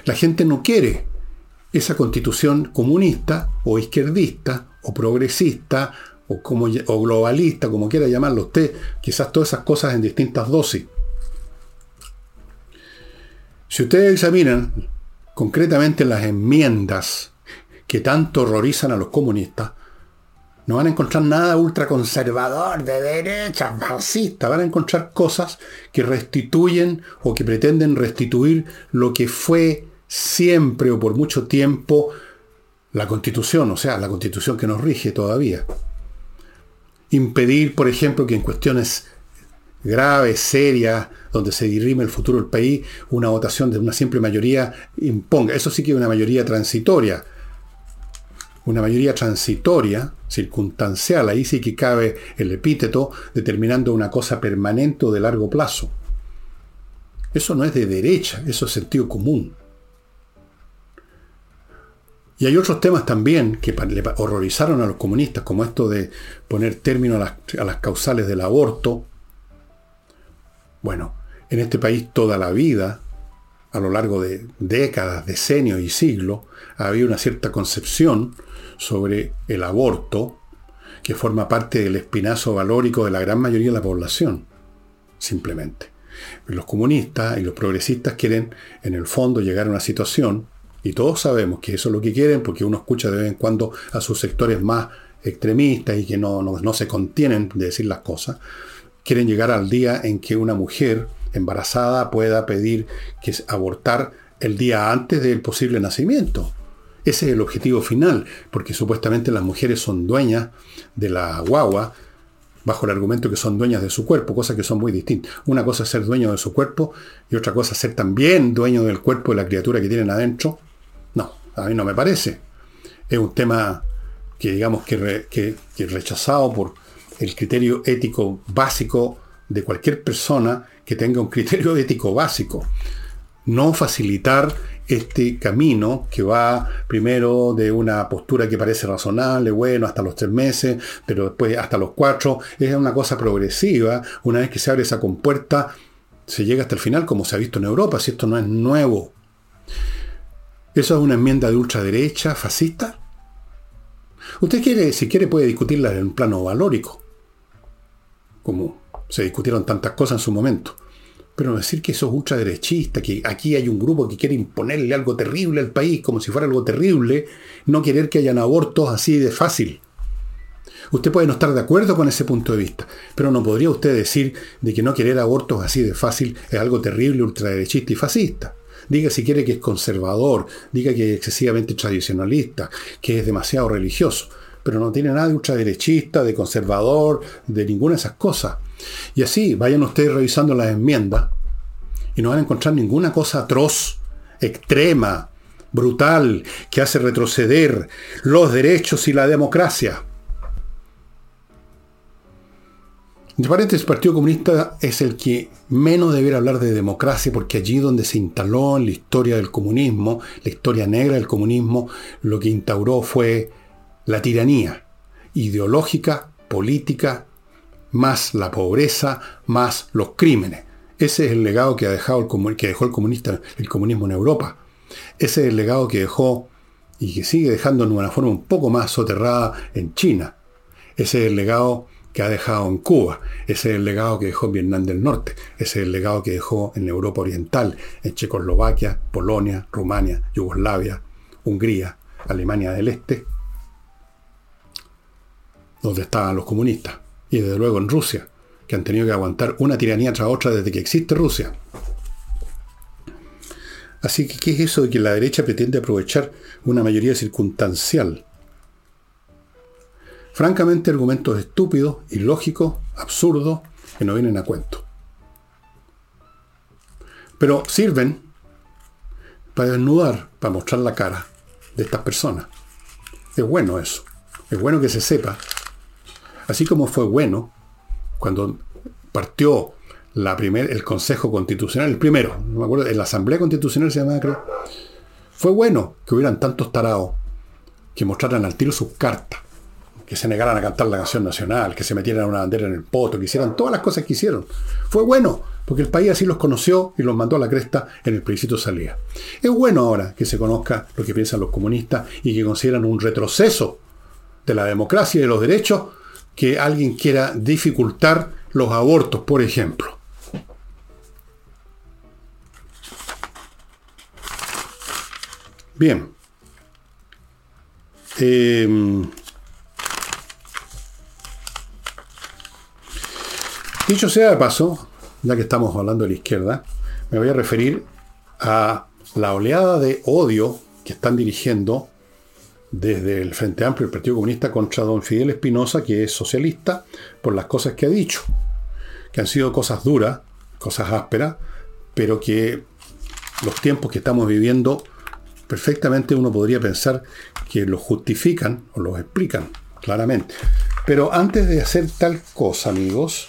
La gente no quiere esa constitución comunista o izquierdista o progresista o, como, o globalista, como quiera llamarlo usted, quizás todas esas cosas en distintas dosis. Si ustedes examinan concretamente las enmiendas que tanto horrorizan a los comunistas, no van a encontrar nada ultraconservador, de derecha, fascista. Van a encontrar cosas que restituyen o que pretenden restituir lo que fue siempre o por mucho tiempo la constitución, o sea, la constitución que nos rige todavía. Impedir, por ejemplo, que en cuestiones graves, serias, donde se dirime el futuro del país, una votación de una simple mayoría imponga. Eso sí que es una mayoría transitoria. Una mayoría transitoria, circunstancial, ahí sí que cabe el epíteto, determinando una cosa permanente o de largo plazo. Eso no es de derecha, eso es sentido común. Y hay otros temas también que le horrorizaron a los comunistas, como esto de poner término a las, causales del aborto. Bueno, en este país toda la vida, a lo largo de décadas, decenios y siglos, había una cierta concepción sobre el aborto que forma parte del espinazo valórico de la gran mayoría de la población, simplemente. Los comunistas y los progresistas quieren, en el fondo, llegar a una situación y todos sabemos que eso es lo que quieren porque uno escucha de vez en cuando a sus sectores más extremistas y que no, no, se contienen de decir las cosas. Quieren llegar al día en que una mujer embarazada pueda pedir que abortar el día antes del posible nacimiento. Ese es el objetivo final, porque supuestamente las mujeres son dueñas de la guagua bajo el argumento que son dueñas de su cuerpo, cosas que son muy distintas. Una cosa es ser dueño de su cuerpo y otra cosa es ser también dueño del cuerpo de la criatura que tienen adentro. A mí no me parece. Es un tema que digamos que rechazado por el criterio ético básico de cualquier persona que tenga un criterio ético básico. No facilitar este camino que va primero de una postura que parece razonable, bueno, hasta los tres meses, pero después hasta los cuatro, es una cosa progresiva. Una vez que se abre esa compuerta, se llega hasta el final, como se ha visto en Europa, si esto no es nuevo. ¿Eso es una enmienda de ultraderecha, fascista? Usted quiere, si quiere, puede discutirla en un plano valórico, como se discutieron tantas cosas en su momento. Pero decir que eso es ultraderechista, que aquí hay un grupo que quiere imponerle algo terrible al país, como si fuera algo terrible, no querer que hayan abortos así de fácil. Usted puede no estar de acuerdo con ese punto de vista, pero no podría usted decir de que no querer abortos así de fácil es algo terrible, ultraderechista y fascista. Diga si quiere que es conservador, diga que es excesivamente tradicionalista, que es demasiado religioso, pero no tiene nada de ultraderechista, de conservador, de ninguna de esas cosas. Y así, vayan ustedes revisando las enmiendas y no van a encontrar ninguna cosa atroz, extrema, brutal, que hace retroceder los derechos y la democracia. De paréntesis, el Partido Comunista es el que menos debería hablar de democracia porque allí donde se instaló en la historia del comunismo, la historia negra del comunismo, lo que instauró fue la tiranía ideológica, política, más la pobreza, más los crímenes. Ese es el legado que, ha dejado el, dejó el, el comunismo en Europa. Ese es el legado que dejó y que sigue dejando en una forma un poco más soterrada en China. Ese es el legado que ha dejado en Cuba. Ese es el legado que dejó en Vietnam del Norte. Ese es el legado que dejó en Europa Oriental, en Checoslovaquia, Polonia, Rumania, Yugoslavia, Hungría, Alemania del Este, donde estaban los comunistas y desde luego en Rusia, que han tenido que aguantar una tiranía tras otra desde que existe Rusia. Así que, ¿qué es eso de que la derecha pretende aprovechar una mayoría circunstancial? Francamente, argumentos estúpidos, ilógicos, absurdos, que no vienen a cuento. Pero sirven para desnudar, para mostrar la cara de estas personas. Es bueno eso. Es bueno que se sepa Así como fue bueno cuando partió el Consejo Constitucional, el primero, no me acuerdo, la Asamblea Constitucional se llamaba, creo. Fue bueno que hubieran tantos tarados que mostraran al tiro sus cartas, que se negaran a cantar la canción nacional, que se metieran una bandera en el poto, que hicieran todas las cosas que hicieron. Fue bueno, porque el país así los conoció y los mandó a la cresta en el plebiscito salida. Es bueno ahora que se conozca lo que piensan los comunistas y que consideran un retroceso de la democracia y de los derechos que alguien quiera dificultar los abortos, por ejemplo. Bien. Em, dicho sea de paso, ya que estamos hablando de la izquierda, me voy a referir a la oleada de odio que están dirigiendo desde el Frente Amplio, el Partido Comunista, contra don Fidel Espinosa, que es socialista, por las cosas que ha dicho, que han sido cosas duras, cosas ásperas, pero que los tiempos que estamos viviendo, perfectamente uno podría pensar que los justifican o los explican claramente. Pero antes de hacer tal cosa, amigos,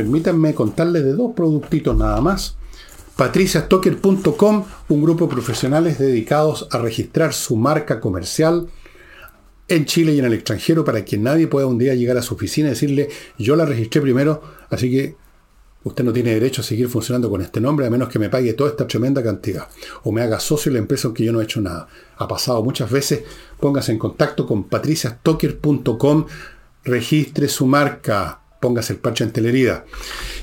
permítanme contarles de dos productitos nada más. Patriciastocker.com, un grupo de profesionales dedicados a registrar su marca comercial en Chile y en el extranjero para que nadie pueda un día llegar a su oficina y decirle, yo la registré primero, así que usted no tiene derecho a seguir funcionando con este nombre a menos que me pague toda esta tremenda cantidad o me haga socio de la empresa aunque yo no he hecho nada. Ha pasado muchas veces, póngase en contacto con patriciastocker.com, registre su marca póngase el parche en telerida.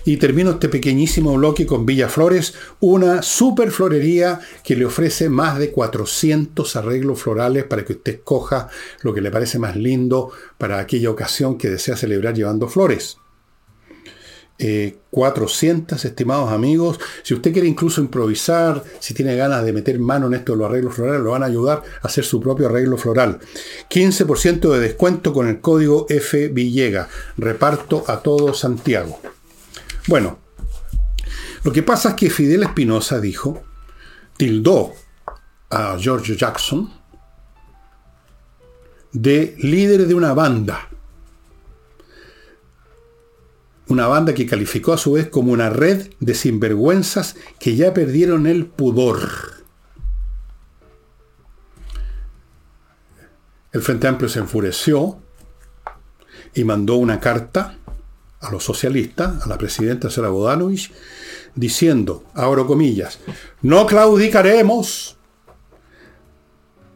Y termino este pequeñísimo bloque con Villa Flores, una super florería que le ofrece más de 400 arreglos florales para que usted escoja lo que le parece más lindo para aquella ocasión que desea celebrar llevando flores. 400, eh, estimados amigos. Si usted quiere incluso improvisar, si tiene ganas de meter mano en esto de los arreglos florales, lo van a ayudar a hacer su propio arreglo floral. 15% de descuento con el código F Villega. Reparto a todo Santiago. Bueno, lo que pasa es que Fidel Espinosa dijo, tildó a George Jackson de líder de una banda una banda que calificó a su vez como una red de sinvergüenzas que ya perdieron el pudor. El Frente Amplio se enfureció y mandó una carta a los socialistas, a la presidenta Sara Bodanovich, diciendo, abro comillas, no claudicaremos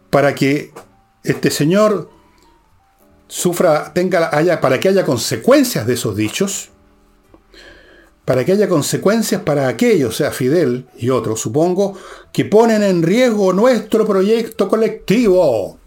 para que este señor sufra, tenga, haya, para que haya consecuencias de esos dichos, para que haya consecuencias para aquellos, sea Fidel y otros, supongo, que ponen en riesgo nuestro proyecto colectivo.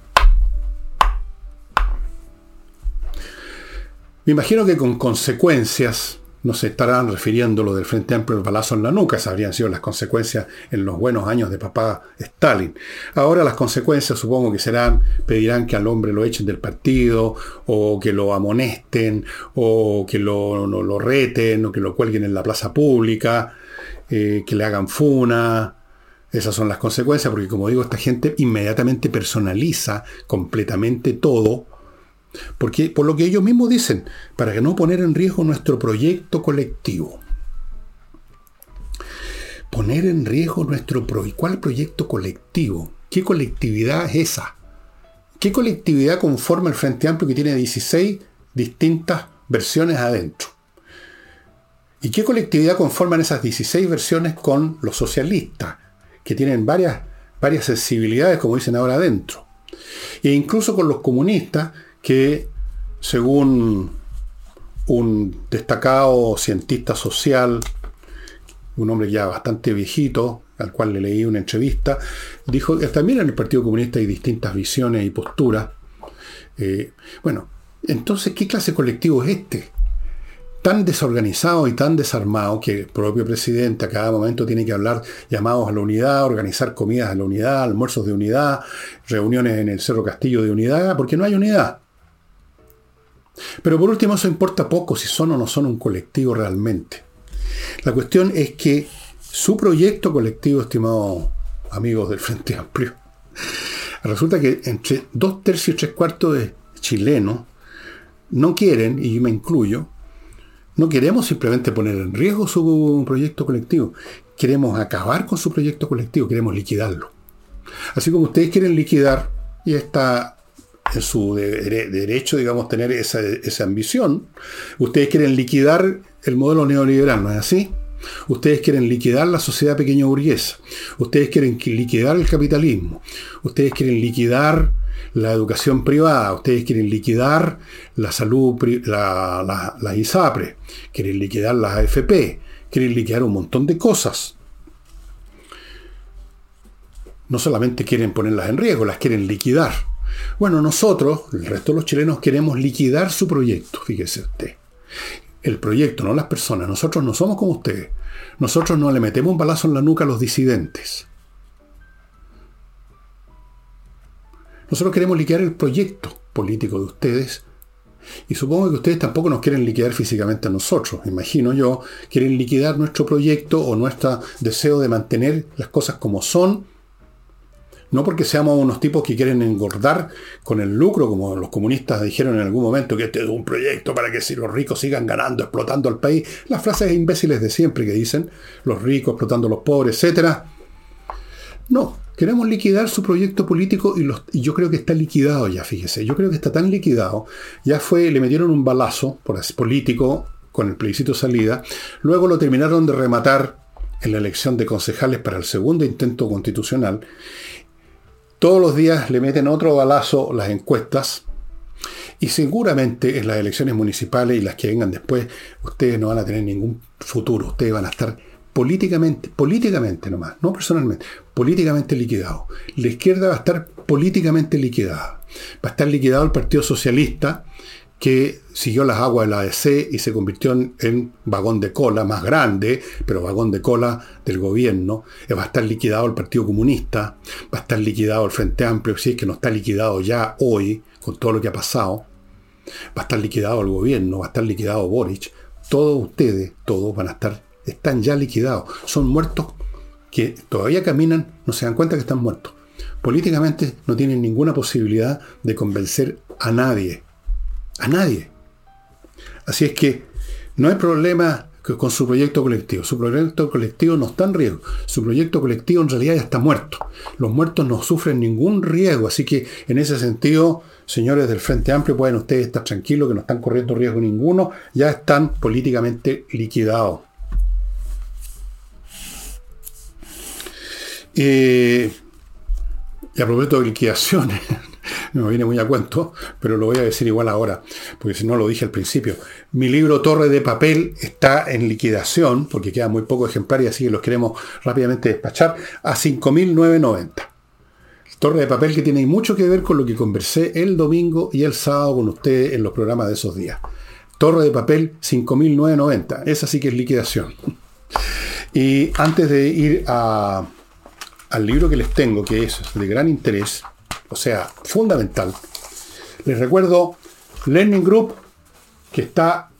Me imagino que con consecuencias no se estarán refiriendo lo del Frente Amplio el balazo en la nuca, esas habrían sido las consecuencias en los buenos años de papá Stalin. Ahora las consecuencias supongo que serán, pedirán que al hombre lo echen del partido, o que lo amonesten, o que lo, lo reten, o que lo cuelguen en la plaza pública, eh, que le hagan funa. Esas son las consecuencias, porque como digo, esta gente inmediatamente personaliza completamente todo porque, por lo que ellos mismos dicen, para no poner en riesgo nuestro proyecto colectivo. Poner en riesgo nuestro proyecto. ¿Cuál proyecto colectivo? ¿Qué colectividad es esa? ¿Qué colectividad conforma el Frente Amplio que tiene 16 distintas versiones adentro? ¿Y qué colectividad conforman esas 16 versiones con los socialistas, que tienen varias, varias sensibilidades, como dicen ahora adentro? E incluso con los comunistas, que, según un destacado cientista social, un hombre ya bastante viejito, al cual le leí una entrevista, dijo que también en el Partido Comunista hay distintas visiones y posturas. Eh, bueno, entonces, ¿qué clase colectivo es este? Tan desorganizado y tan desarmado que el propio presidente a cada momento tiene que hablar llamados a la unidad, organizar comidas a la unidad, almuerzos de unidad, reuniones en el Cerro Castillo de unidad, porque no hay unidad. Pero por último, eso importa poco si son o no son un colectivo realmente. La cuestión es que su proyecto colectivo, estimados amigos del Frente Amplio, resulta que entre dos tercios y tres cuartos de chilenos no quieren, y me incluyo, no queremos simplemente poner en riesgo su proyecto colectivo, queremos acabar con su proyecto colectivo, queremos liquidarlo. Así como ustedes quieren liquidar, y está en su derecho, digamos, tener esa, esa ambición. Ustedes quieren liquidar el modelo neoliberal, ¿no es así? Ustedes quieren liquidar la sociedad pequeña burguesa. Ustedes quieren liquidar el capitalismo. Ustedes quieren liquidar la educación privada. Ustedes quieren liquidar la salud, la, la ISAPRE. Quieren liquidar las AFP. Quieren liquidar un montón de cosas. No solamente quieren ponerlas en riesgo, las quieren liquidar. Bueno, nosotros, el resto de los chilenos, queremos liquidar su proyecto, fíjese usted. El proyecto, no las personas. Nosotros no somos como ustedes. Nosotros no le metemos un balazo en la nuca a los disidentes. Nosotros queremos liquidar el proyecto político de ustedes. Y supongo que ustedes tampoco nos quieren liquidar físicamente a nosotros. Imagino yo, quieren liquidar nuestro proyecto o nuestro deseo de mantener las cosas como son no porque seamos unos tipos que quieren engordar con el lucro, como los comunistas dijeron en algún momento, que este es un proyecto para que si los ricos sigan ganando, explotando al país. Las frases imbéciles de siempre que dicen, los ricos explotando a los pobres, etc. No, queremos liquidar su proyecto político y, y, yo creo que está liquidado ya, fíjese. Yo creo que está tan liquidado. Ya fue, le metieron un balazo por político con el plebiscito salida. Luego lo terminaron de rematar en la elección de concejales para el segundo intento constitucional. Todos los días le meten otro balazo las encuestas y seguramente en las elecciones municipales y las que vengan después, ustedes no van a tener ningún futuro. Ustedes van a estar políticamente, políticamente nomás, no personalmente, políticamente liquidados. La izquierda va a estar políticamente liquidada. Va a estar liquidado el Partido Socialista, que siguió las aguas de la ADC y se convirtió en, vagón de cola más grande, pero vagón de cola del gobierno. Va a estar liquidado el Partido Comunista, va a estar liquidado el Frente Amplio, si es que no está liquidado ya hoy, con todo lo que ha pasado. Va a estar liquidado el gobierno, va a estar liquidado Boric. Todos ustedes, todos van a estar, están ya liquidados. Son muertos que todavía caminan, no se dan cuenta que están muertos. Políticamente no tienen ninguna posibilidad de convencer a nadie. A nadie. Así es que no hay problema con su proyecto colectivo. Su proyecto colectivo no está en riesgo. Su proyecto colectivo en realidad ya está muerto. Los muertos no sufren ningún riesgo. Así que en ese sentido, señores del Frente Amplio, pueden ustedes estar tranquilos que no están corriendo riesgo ninguno. Ya están políticamente liquidados. Eh, y a propósito de liquidaciones, no me viene muy a cuento, pero lo voy a decir igual ahora, porque si no lo dije al principio. Mi libro Torre de Papel está en liquidación, porque queda muy poco ejemplar y así que los queremos rápidamente despachar, a 5.990. Torre de Papel que tiene mucho que ver con lo que conversé el domingo y el sábado con ustedes en los programas de esos días. Torre de Papel 5.990. Esa sí que es liquidación. Y antes de ir al libro que les tengo, que es de gran interés, o sea, fundamental. Les recuerdo Learning Group, que está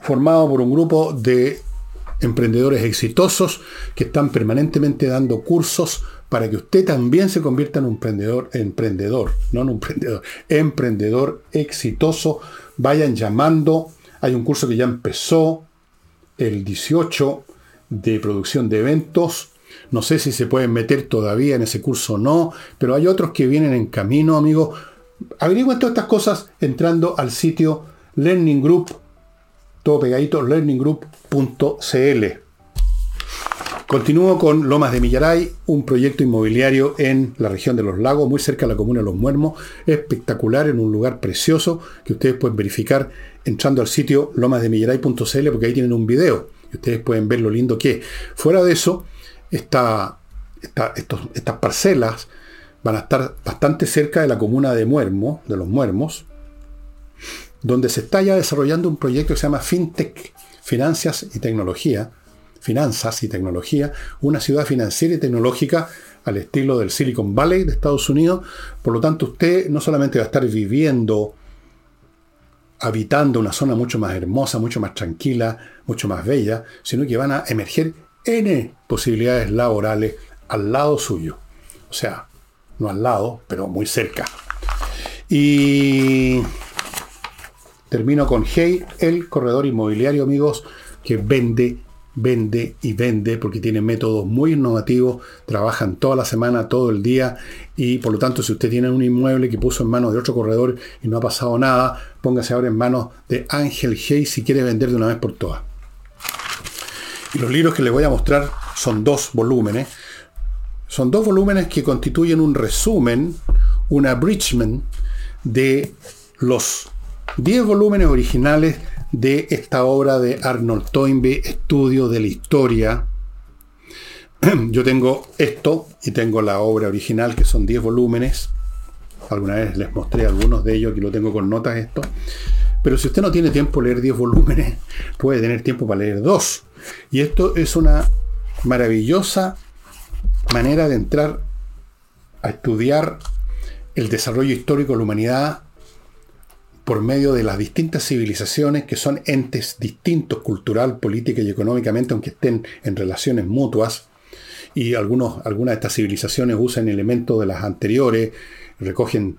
formado por un grupo de emprendedores exitosos que están permanentemente dando cursos para que usted también se convierta en un emprendedor, emprendedor, no en un emprendedor, emprendedor exitoso. Vayan llamando. Hay un curso que ya empezó el 18 de producción de eventos no sé si se pueden meter todavía en ese curso o no, pero hay otros que vienen en camino, amigos. Averigüen todas estas cosas entrando al sitio Learning Group, todo pegadito, learninggroup.cl. Continúo con Lomas de Millaray, un proyecto inmobiliario en la región de los lagos, muy cerca de la comuna de Los Muermos, espectacular, en un lugar precioso que ustedes pueden verificar entrando al sitio lomasdemillaray.cl porque ahí tienen un video y ustedes pueden ver lo lindo que es. Fuera de eso, esta, estas parcelas van a estar bastante cerca de la comuna de Muermo, de los Muermos, donde se está ya desarrollando un proyecto que se llama FinTech, Finanzas y Tecnología, Finanzas y Tecnología, una ciudad financiera y tecnológica al estilo del Silicon Valley de Estados Unidos. Por lo tanto, usted no solamente va a estar viviendo, habitando una zona mucho más hermosa, mucho más tranquila, mucho más bella, sino que van a emerger N posibilidades laborales al lado suyo. O sea, no al lado, pero muy cerca. Y termino con Hey, el corredor inmobiliario, amigos, que vende, vende y vende porque tiene métodos muy innovativos, trabajan toda la semana, todo el día y por lo tanto si usted tiene un inmueble que puso en manos de otro corredor y no ha pasado nada, póngase ahora en manos de Ángel Hey si quiere vender de una vez por todas. Y los libros que les voy a mostrar son dos volúmenes. Son dos volúmenes que constituyen un resumen, un abridgment de los 10 volúmenes originales de esta obra de Arnold Toynbee, Estudio de la Historia. Yo tengo esto y tengo la obra original, que son 10 volúmenes. Alguna vez les mostré algunos de ellos, aquí lo tengo con notas esto. Pero si usted no tiene tiempo leer 10 volúmenes, puede tener tiempo para leer dos. Y esto es una maravillosa manera de entrar a estudiar el desarrollo histórico de la humanidad por medio de las distintas civilizaciones que son entes distintos cultural, política y económicamente, aunque estén en relaciones mutuas. Y algunas de estas civilizaciones usan elementos de las anteriores, recogen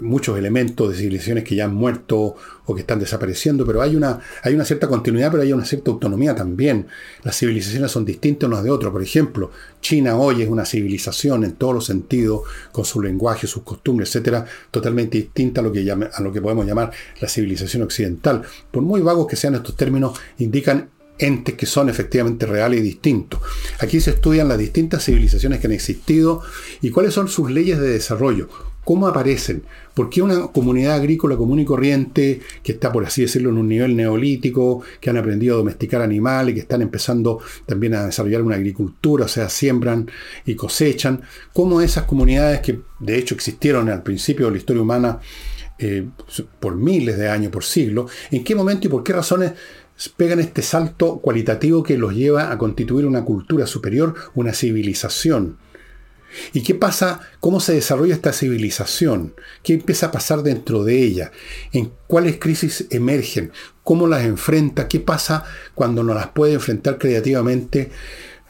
muchos elementos de civilizaciones que ya han muerto o que están desapareciendo, pero hay una, hay una cierta continuidad, pero hay una cierta autonomía también. Las civilizaciones son distintas unas de otras. Por ejemplo, China hoy es una civilización en todos los sentidos, con su lenguaje, sus costumbres, etcétera, totalmente distinta a lo que, a lo que podemos llamar la civilización occidental. Por muy vagos que sean estos términos, indican entes que son efectivamente reales y distintos. Aquí se estudian las distintas civilizaciones que han existido y cuáles son sus leyes de desarrollo ¿Cómo aparecen? ¿Por qué una comunidad agrícola común y corriente, que está, por así decirlo, en un nivel neolítico, que han aprendido a domesticar animales, que están empezando también a desarrollar una agricultura, o sea, siembran y cosechan? ¿Cómo esas comunidades que de hecho existieron al principio de la historia humana eh, por miles de años, por siglos, ¿en qué momento y por qué razones pegan este salto cualitativo que los lleva a constituir una cultura superior, una civilización? ¿Y qué pasa? ¿Cómo se desarrolla esta civilización? ¿Qué empieza a pasar dentro de ella? ¿En cuáles crisis emergen? ¿Cómo las enfrenta? ¿Qué pasa cuando no las puede enfrentar creativamente?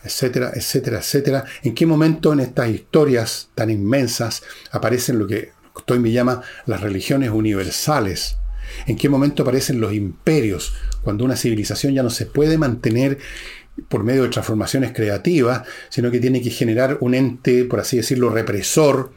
Etcétera, etcétera, etcétera. ¿En qué momento en estas historias tan inmensas aparecen lo que me llama las religiones universales? ¿En qué momento aparecen los imperios? Cuando una civilización ya no se puede mantener por medio de transformaciones creativas, sino que tiene que generar un ente, por así decirlo, represor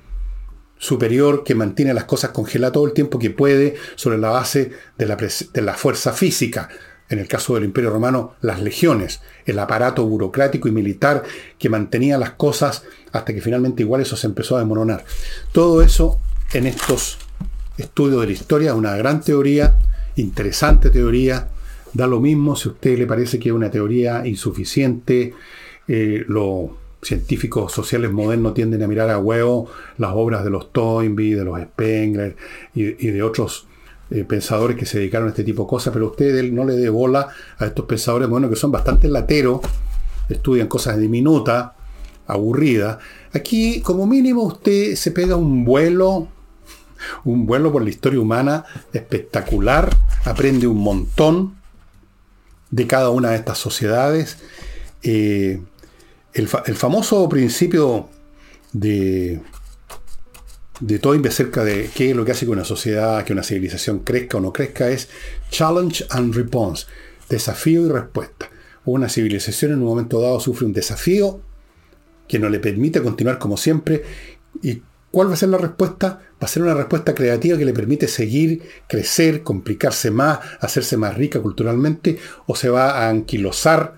superior que mantiene las cosas congeladas todo el tiempo que puede sobre la base de la, de la fuerza física. En el caso del Imperio Romano, las legiones, el aparato burocrático y militar que mantenía las cosas hasta que finalmente igual eso se empezó a desmoronar. Todo eso en estos estudios de la historia, una gran teoría, interesante teoría, Da lo mismo si a usted le parece que es una teoría insuficiente. Eh, los científicos sociales modernos tienden a mirar a huevo las obras de los Toynbee, de los Spengler y, de otros eh, pensadores que se dedicaron a este tipo de cosas, pero usted no le dé bola a estos pensadores modernos que son bastante lateros, estudian cosas diminutas, aburridas. Aquí, como mínimo, usted se pega un vuelo, un vuelo por la historia humana espectacular, aprende un montón de cada una de estas sociedades. Eh, el, famoso principio de, de Toynbee acerca de qué es lo que hace que una sociedad, que una civilización crezca o no crezca es challenge and response, desafío y respuesta. Una civilización en un momento dado sufre un desafío que no le permite continuar como siempre y ¿Cuál va a ser la respuesta? Va a ser una respuesta creativa que le permite seguir, crecer, complicarse más, hacerse más rica culturalmente, o se va a anquilosar.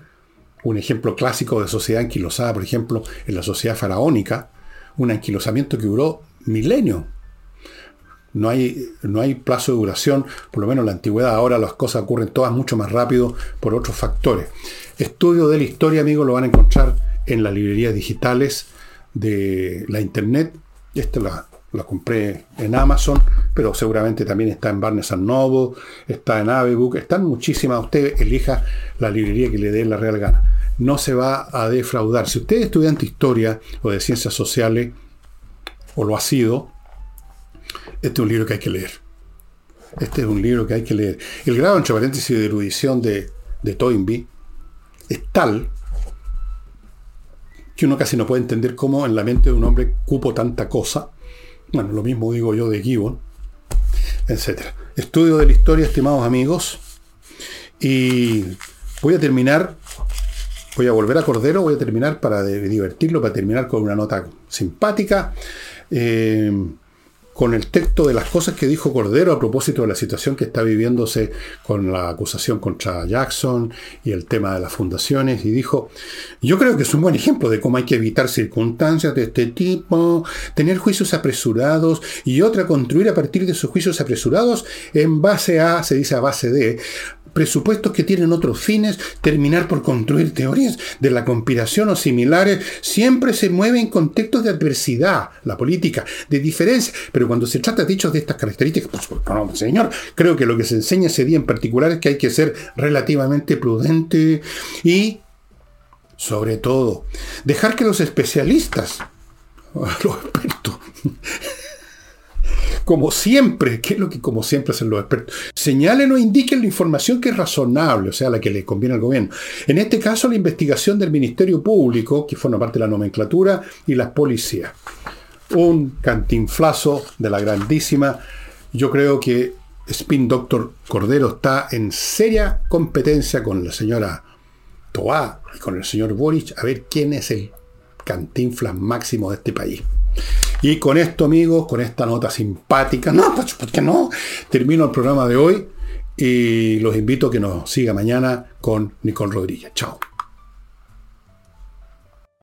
Un ejemplo clásico de sociedad anquilosada, por ejemplo, en la sociedad faraónica, un anquilosamiento que duró milenios. No hay, no hay plazo de duración, por lo menos en la antigüedad, ahora las cosas ocurren todas mucho más rápido por otros factores. Estudio de la historia, amigos, lo van a encontrar en las librerías digitales de la internet esta la, compré en Amazon, pero seguramente también está en Barnes Noble, está en Avebook, están muchísimas. Usted elija la librería que le dé la real gana. No se va a defraudar. Si usted es estudiante de historia o de ciencias sociales, o lo ha sido, este es un libro que hay que leer. Este es un libro que hay que leer. El grado, entre paréntesis, de erudición de, de Toynbee es tal que uno casi no puede entender cómo en la mente de un hombre cupo tanta cosa. Bueno, lo mismo digo yo de Gibbon, etc. Estudio de la historia, estimados amigos. Y voy a terminar, voy a volver a Cordero, voy a terminar para divertirlo, para terminar con una nota simpática. Eh, con el texto de las cosas que dijo Cordero a propósito de la situación que está viviéndose con la acusación contra Jackson y el tema de las fundaciones, y dijo, yo creo que es un buen ejemplo de cómo hay que evitar circunstancias de este tipo, tener juicios apresurados y otra construir a partir de esos juicios apresurados en base a, se dice a base de, presupuestos que tienen otros fines, terminar por construir teorías de la conspiración o similares, siempre se mueve en contextos de adversidad, la política, de diferencia, pero cuando se trata de hechos de estas características, pues no, señor, creo que lo que se enseña ese día en particular es que hay que ser relativamente prudente y, sobre todo, dejar que los especialistas, los expertos, como siempre, ¿qué es lo que como siempre hacen los expertos? Señalen o indiquen la información que es razonable, o sea, la que le conviene al gobierno. En este caso, la investigación del Ministerio Público, que forma parte de la nomenclatura, y las policías. Un cantinflazo de la grandísima. Yo creo que Spin Doctor Cordero está en seria competencia con la señora Toá y con el señor Boric a ver quién es el cantinflas máximo de este país. Y con esto, amigos, con esta nota simpática, no, pues, ¿por qué no? Termino el programa de hoy y los invito a que nos siga mañana con Nicole Rodríguez. Chao.